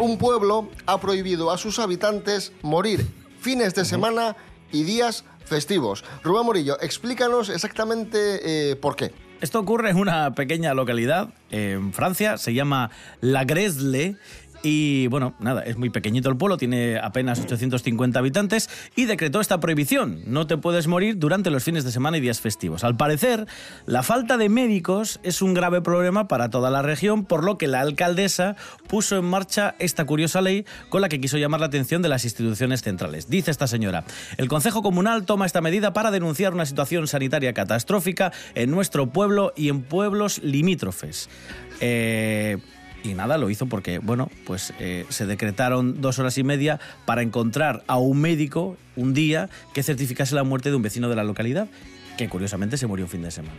Un pueblo ha prohibido a sus habitantes morir fines de semana y días festivos. Rubén Morillo, explícanos exactamente eh, por qué. Esto ocurre en una pequeña localidad en Francia, se llama La Gresle. Y bueno, nada, es muy pequeñito el pueblo, tiene apenas 850 habitantes y decretó esta prohibición. No te puedes morir durante los fines de semana y días festivos. Al parecer, la falta de médicos es un grave problema para toda la región, por lo que la alcaldesa puso en marcha esta curiosa ley con la que quiso llamar la atención de las instituciones centrales. Dice esta señora, el Consejo Comunal toma esta medida para denunciar una situación sanitaria catastrófica en nuestro pueblo y en pueblos limítrofes. Eh, y nada, lo hizo porque, bueno, pues eh, se decretaron dos horas y media para encontrar a un médico un día que certificase la muerte de un vecino de la localidad, que curiosamente se murió un fin de semana.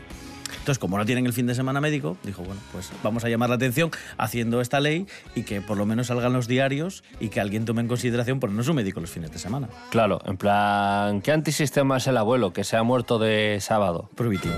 Entonces, como no tienen el fin de semana médico, dijo, bueno, pues vamos a llamar la atención haciendo esta ley y que por lo menos salgan los diarios y que alguien tome en consideración ponernos un médico los fines de semana. Claro, en plan, ¿qué antisistema es el abuelo que se ha muerto de sábado? Prohibitivo.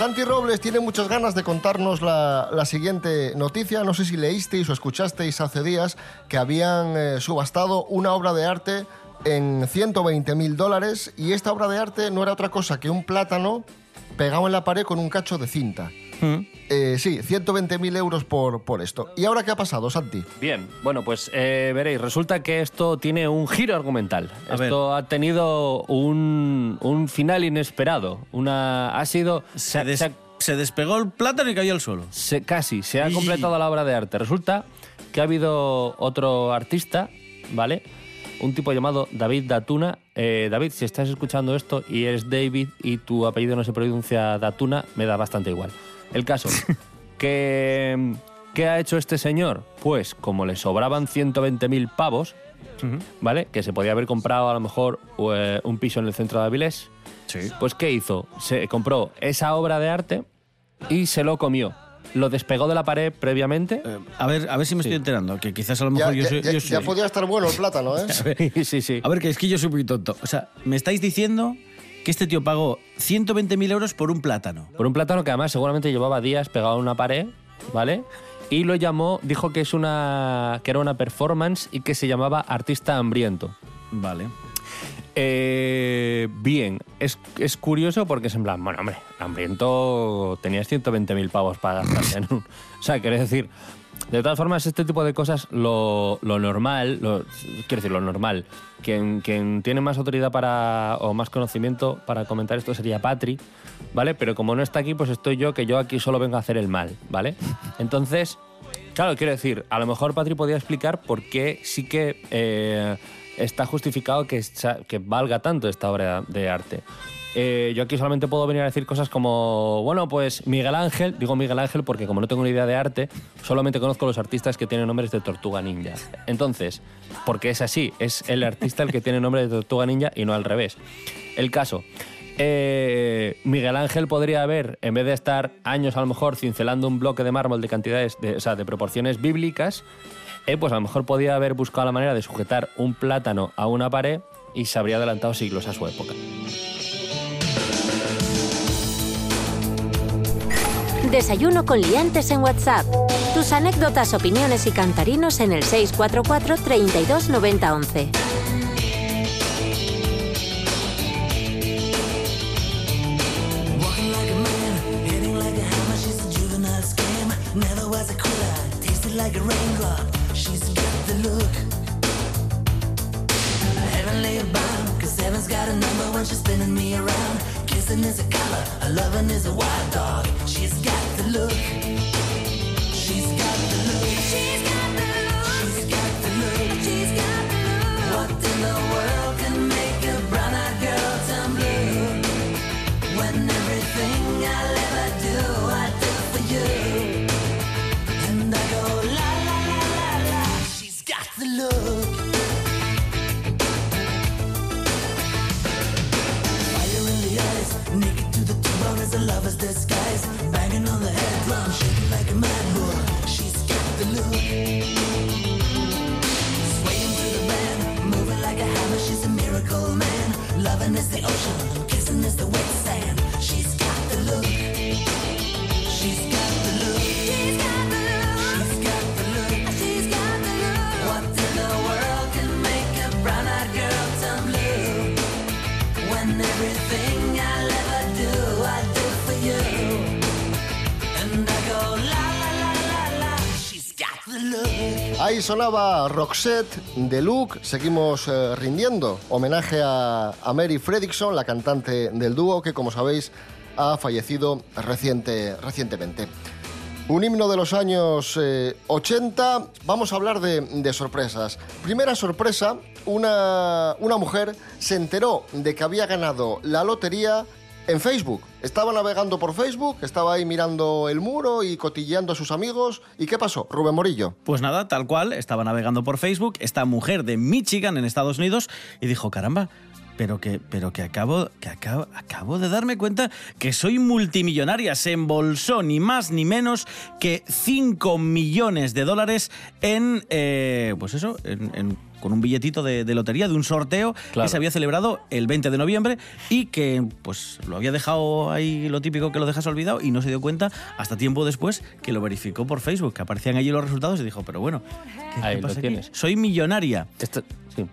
Santi Robles tiene muchas ganas de contarnos la, la siguiente noticia. No sé si leísteis o escuchasteis hace días que habían eh, subastado una obra de arte en 120 mil dólares y esta obra de arte no era otra cosa que un plátano pegado en la pared con un cacho de cinta. Eh, sí, 120 mil euros por, por esto. ¿Y ahora qué ha pasado, Santi? Bien, bueno, pues eh, veréis, resulta que esto tiene un giro argumental. A ver. esto ha tenido un, un final inesperado. Una, ha sido... Se, des- se despegó el plátano y cayó al suelo. Se- casi, se ha Y- completado la obra de arte. Resulta que ha habido otro artista, ¿vale? Un tipo llamado David Datuna. Eh, David, si estás escuchando esto y eres David y tu apellido no se pronuncia Datuna, me da bastante igual. El caso, *laughs* que, ¿qué ha hecho este señor? Pues como le sobraban 120.000 pavos, ¿vale? Que se podía haber comprado a lo mejor eh, un piso en el centro de Avilés. Pues ¿qué hizo? Se compró esa obra de arte y se lo comió. Lo despegó de la pared previamente. A ver, a ver si me estoy enterando, que quizás a lo mejor Ya, yo soy... ya- yo ya soy- podía estar bueno el plátano, ¿eh? *laughs* Ver, sí, sí. A ver, que es que yo soy muy tonto. O sea, me estáis diciendo que este tío pagó 120.000 euros por un plátano. Por un plátano que además seguramente llevaba días pegado a una pared, ¿vale? Y lo llamó, dijo que es una que era una performance y que se llamaba Artista Hambriento. Vale. Eh, bien, es, es curioso porque es en plan, bueno, hombre, hambriento tenías 120.000 pavos para gastarte en un... *laughs* O sea, quiero decir, de todas formas, este tipo de cosas, lo, lo normal, lo- quiero decir, lo normal, quien, tiene más autoridad para o más conocimiento para comentar esto sería Patri, ¿vale? Pero como no está aquí, pues estoy yo, que yo aquí solo vengo a hacer el mal, ¿vale? Entonces, claro, quiero decir, a lo mejor Patri podría explicar por qué sí que eh, está justificado que, que valga tanto esta obra de arte. Eh, yo aquí solamente puedo venir a decir cosas como, bueno, pues Miguel Ángel, digo Miguel Ángel porque como no tengo ni idea de arte, solamente conozco los artistas que tienen nombres de Tortuga Ninja. Entonces, porque es así, es el artista el que tiene nombre de Tortuga Ninja y no al revés. El caso, eh, Miguel Ángel podría haber, en vez de estar años a lo mejor cincelando un bloque de mármol de cantidades, de, proporciones bíblicas, eh, pues a lo mejor podía haber buscado la manera de sujetar un plátano a una pared y se habría adelantado siglos a su época. Desayuno con liantes en WhatsApp. Tus anécdotas, opiniones y cantarinos en el 644 32 90 11. Walking like a raindrop. She's got the look. Heavenly bound, cause heaven's got a number when she's spinning me around. Kissing is a color, a loving wild dog. She's got look. Kissing is the wet Ahí sonaba Roxette de Luke. Seguimos eh, rindiendo homenaje a, Mary Fredrickson, la cantante del dúo, que como sabéis ha fallecido reciente, recientemente. Un himno de los años eh, 80. Vamos a hablar de, de sorpresas. Primera sorpresa, una, una mujer se enteró de que había ganado la lotería En Facebook. Estaba navegando por Facebook, estaba ahí mirando el muro y cotilleando a sus amigos. ¿Y qué pasó? Rubén Morillo. Pues nada, tal cual, estaba navegando por Facebook esta mujer de Michigan en Estados Unidos y dijo, caramba, pero que, pero que acabo, que acabo, acabo de darme cuenta que soy multimillonaria. Se embolsó ni más ni menos que 5 millones de dólares en, eh, pues eso, en- en- con un billetito de, de lotería, de un sorteo Claro. que se había celebrado el 20 de noviembre y que pues lo había dejado ahí lo típico que lo dejas olvidado y no se dio cuenta hasta tiempo después que lo verificó por Facebook, que aparecían allí los resultados y dijo, pero bueno, ¿qué, lo pasa aquí? tienes. Soy millonaria. Esto, sí.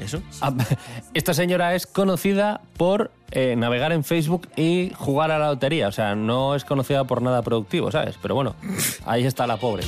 ¿Eso? Ah, *laughs* Esta señora es conocida por eh, navegar en Facebook y jugar a la lotería. O sea, no es conocida por nada productivo, ¿sabes? Pero bueno, ahí está la pobre.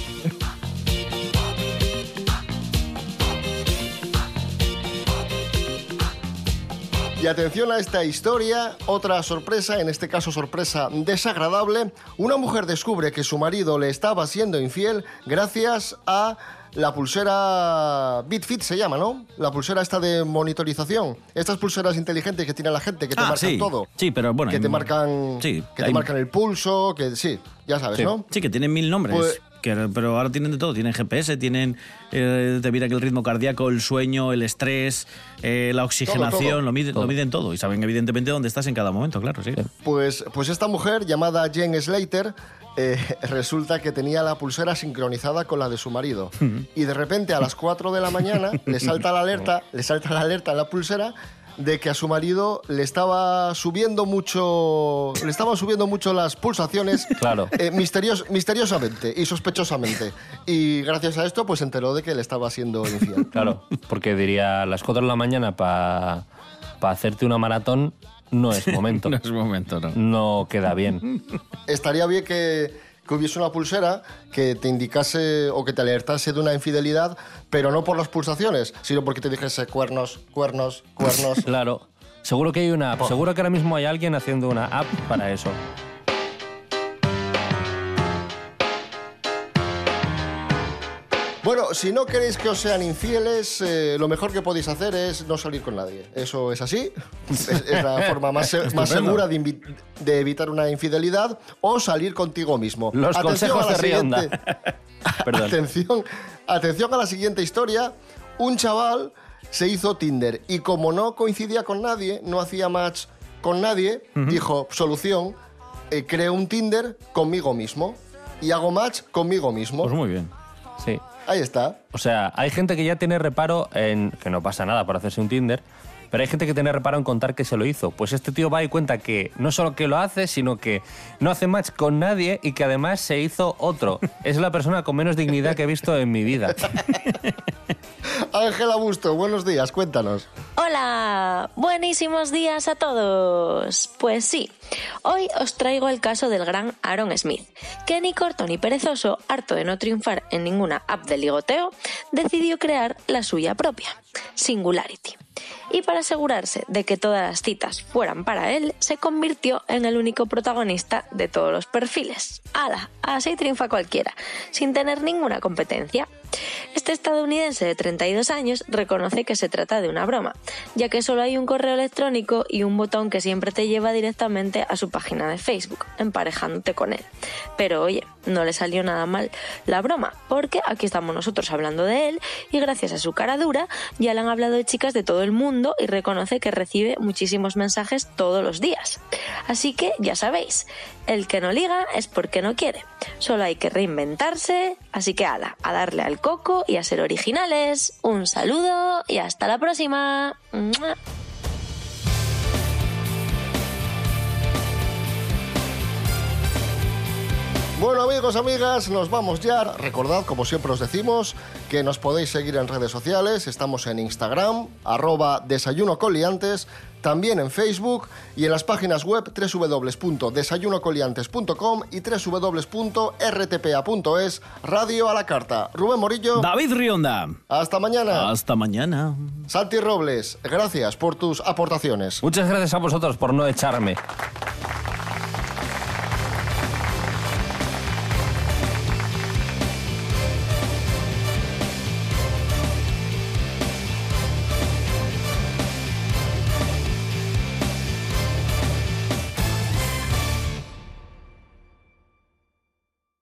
Y atención a esta historia, otra sorpresa, en este caso sorpresa desagradable. Una mujer descubre que su marido le estaba siendo infiel gracias a la pulsera BitFit se llama, ¿no? La pulsera esta de monitorización. Estas pulseras inteligentes que tiene la gente que te Ah, marcan sí. todo. Sí, pero bueno. que hay- te marcan Sí, que te marcan el pulso, que sí, ya sabes, sí. ¿no? Sí, que tienen mil nombres. Pues- que- pero ahora tienen de todo. Tienen GPS, tienen. eh, te mira que el ritmo cardíaco, el sueño, el estrés, eh, la oxigenación, todo. Lo, miden, Todo. lo miden todo. Y saben evidentemente dónde estás en cada momento, claro, sí. Pues, pues esta mujer llamada Jen Slater eh, resulta que tenía la pulsera sincronizada con la de su marido. Y de repente a las 4 de la mañana le salta la alerta, *laughs* le salta la alerta en la pulsera de que a su marido le estaba subiendo mucho le estaban subiendo mucho las pulsaciones *laughs* Claro. eh, misterios- misteriosamente y sospechosamente y gracias a esto pues se enteró de que le estaba siendo infiel *laughs* Claro, porque diría a las 4 de la mañana para hacerte una maratón no es momento. *laughs* no es momento, no. No queda bien. estaría bien que, que hubiese una pulsera que te indicase o que te alertase de una infidelidad, pero no por las pulsaciones, sino porque te dijese cuernos, cuernos, cuernos. *laughs* Claro. Seguro que hay una app. Seguro que ahora mismo hay alguien haciendo una app para eso. Bueno, si no queréis que os sean infieles, eh, lo mejor que podéis hacer es no salir con nadie. Eso es así. *laughs* Es, es la forma más, se- más segura de, evitar una infidelidad o salir contigo mismo. Los Atención consejos a la de Rionda. siguiente- *laughs* Perdón. Atención, atención a la siguiente historia. Un chaval se hizo Tinder y como no coincidía con nadie, no hacía match con nadie, dijo, solución, eh, creo un Tinder conmigo mismo y hago match conmigo mismo. Pues muy bien. Sí. Ahí está. O sea, hay gente que ya tiene reparo en que no pasa nada por hacerse un Tinder, pero hay gente que tiene reparo en contar que se lo hizo. Pues este tío va y cuenta que no solo que lo hace, sino que no hace match con nadie y que además se hizo otro. *laughs* Es la persona con menos dignidad que he visto en mi vida. *laughs* Ángela Busto, buenos días, cuéntanos. Hola, buenísimos días a todos. Pues sí, hoy os traigo el caso del gran Aaron Smith, que ni corto ni perezoso, harto de no triunfar en ninguna app de ligoteo, decidió crear la suya propia, Singularity. Y para asegurarse de que todas las citas fueran para él, se convirtió en el único protagonista de todos los perfiles. ¡Hala! Así triunfa cualquiera, sin tener ninguna competencia. Este estadounidense de 32 años reconoce que se trata de una broma, ya que solo hay un correo electrónico y un botón que siempre te lleva directamente a su página de Facebook, emparejándote con él. Pero oye, no le salió nada mal la broma, porque aquí estamos nosotros hablando de él y gracias a su cara dura ya le han hablado de chicas de todo el mundo y reconoce que recibe muchísimos mensajes todos los días. Así que ya sabéis, el que no liga es porque no quiere. Solo hay que reinventarse, así que ala, a darle al coco y a ser originales. Un saludo y hasta la próxima. Bueno amigos, amigas, nos vamos ya. Recordad, como siempre os decimos, que nos podéis seguir en redes sociales. Estamos en Instagram, arroba desayuno con liantes, también en Facebook y en las páginas web www.desayunocoliantes.com y www.rtpa.es, radio a la carta. Rubén Morillo. David Rionda. Hasta mañana. Hasta mañana. Santi Robles, gracias por tus aportaciones. Muchas gracias a vosotros por no echarme.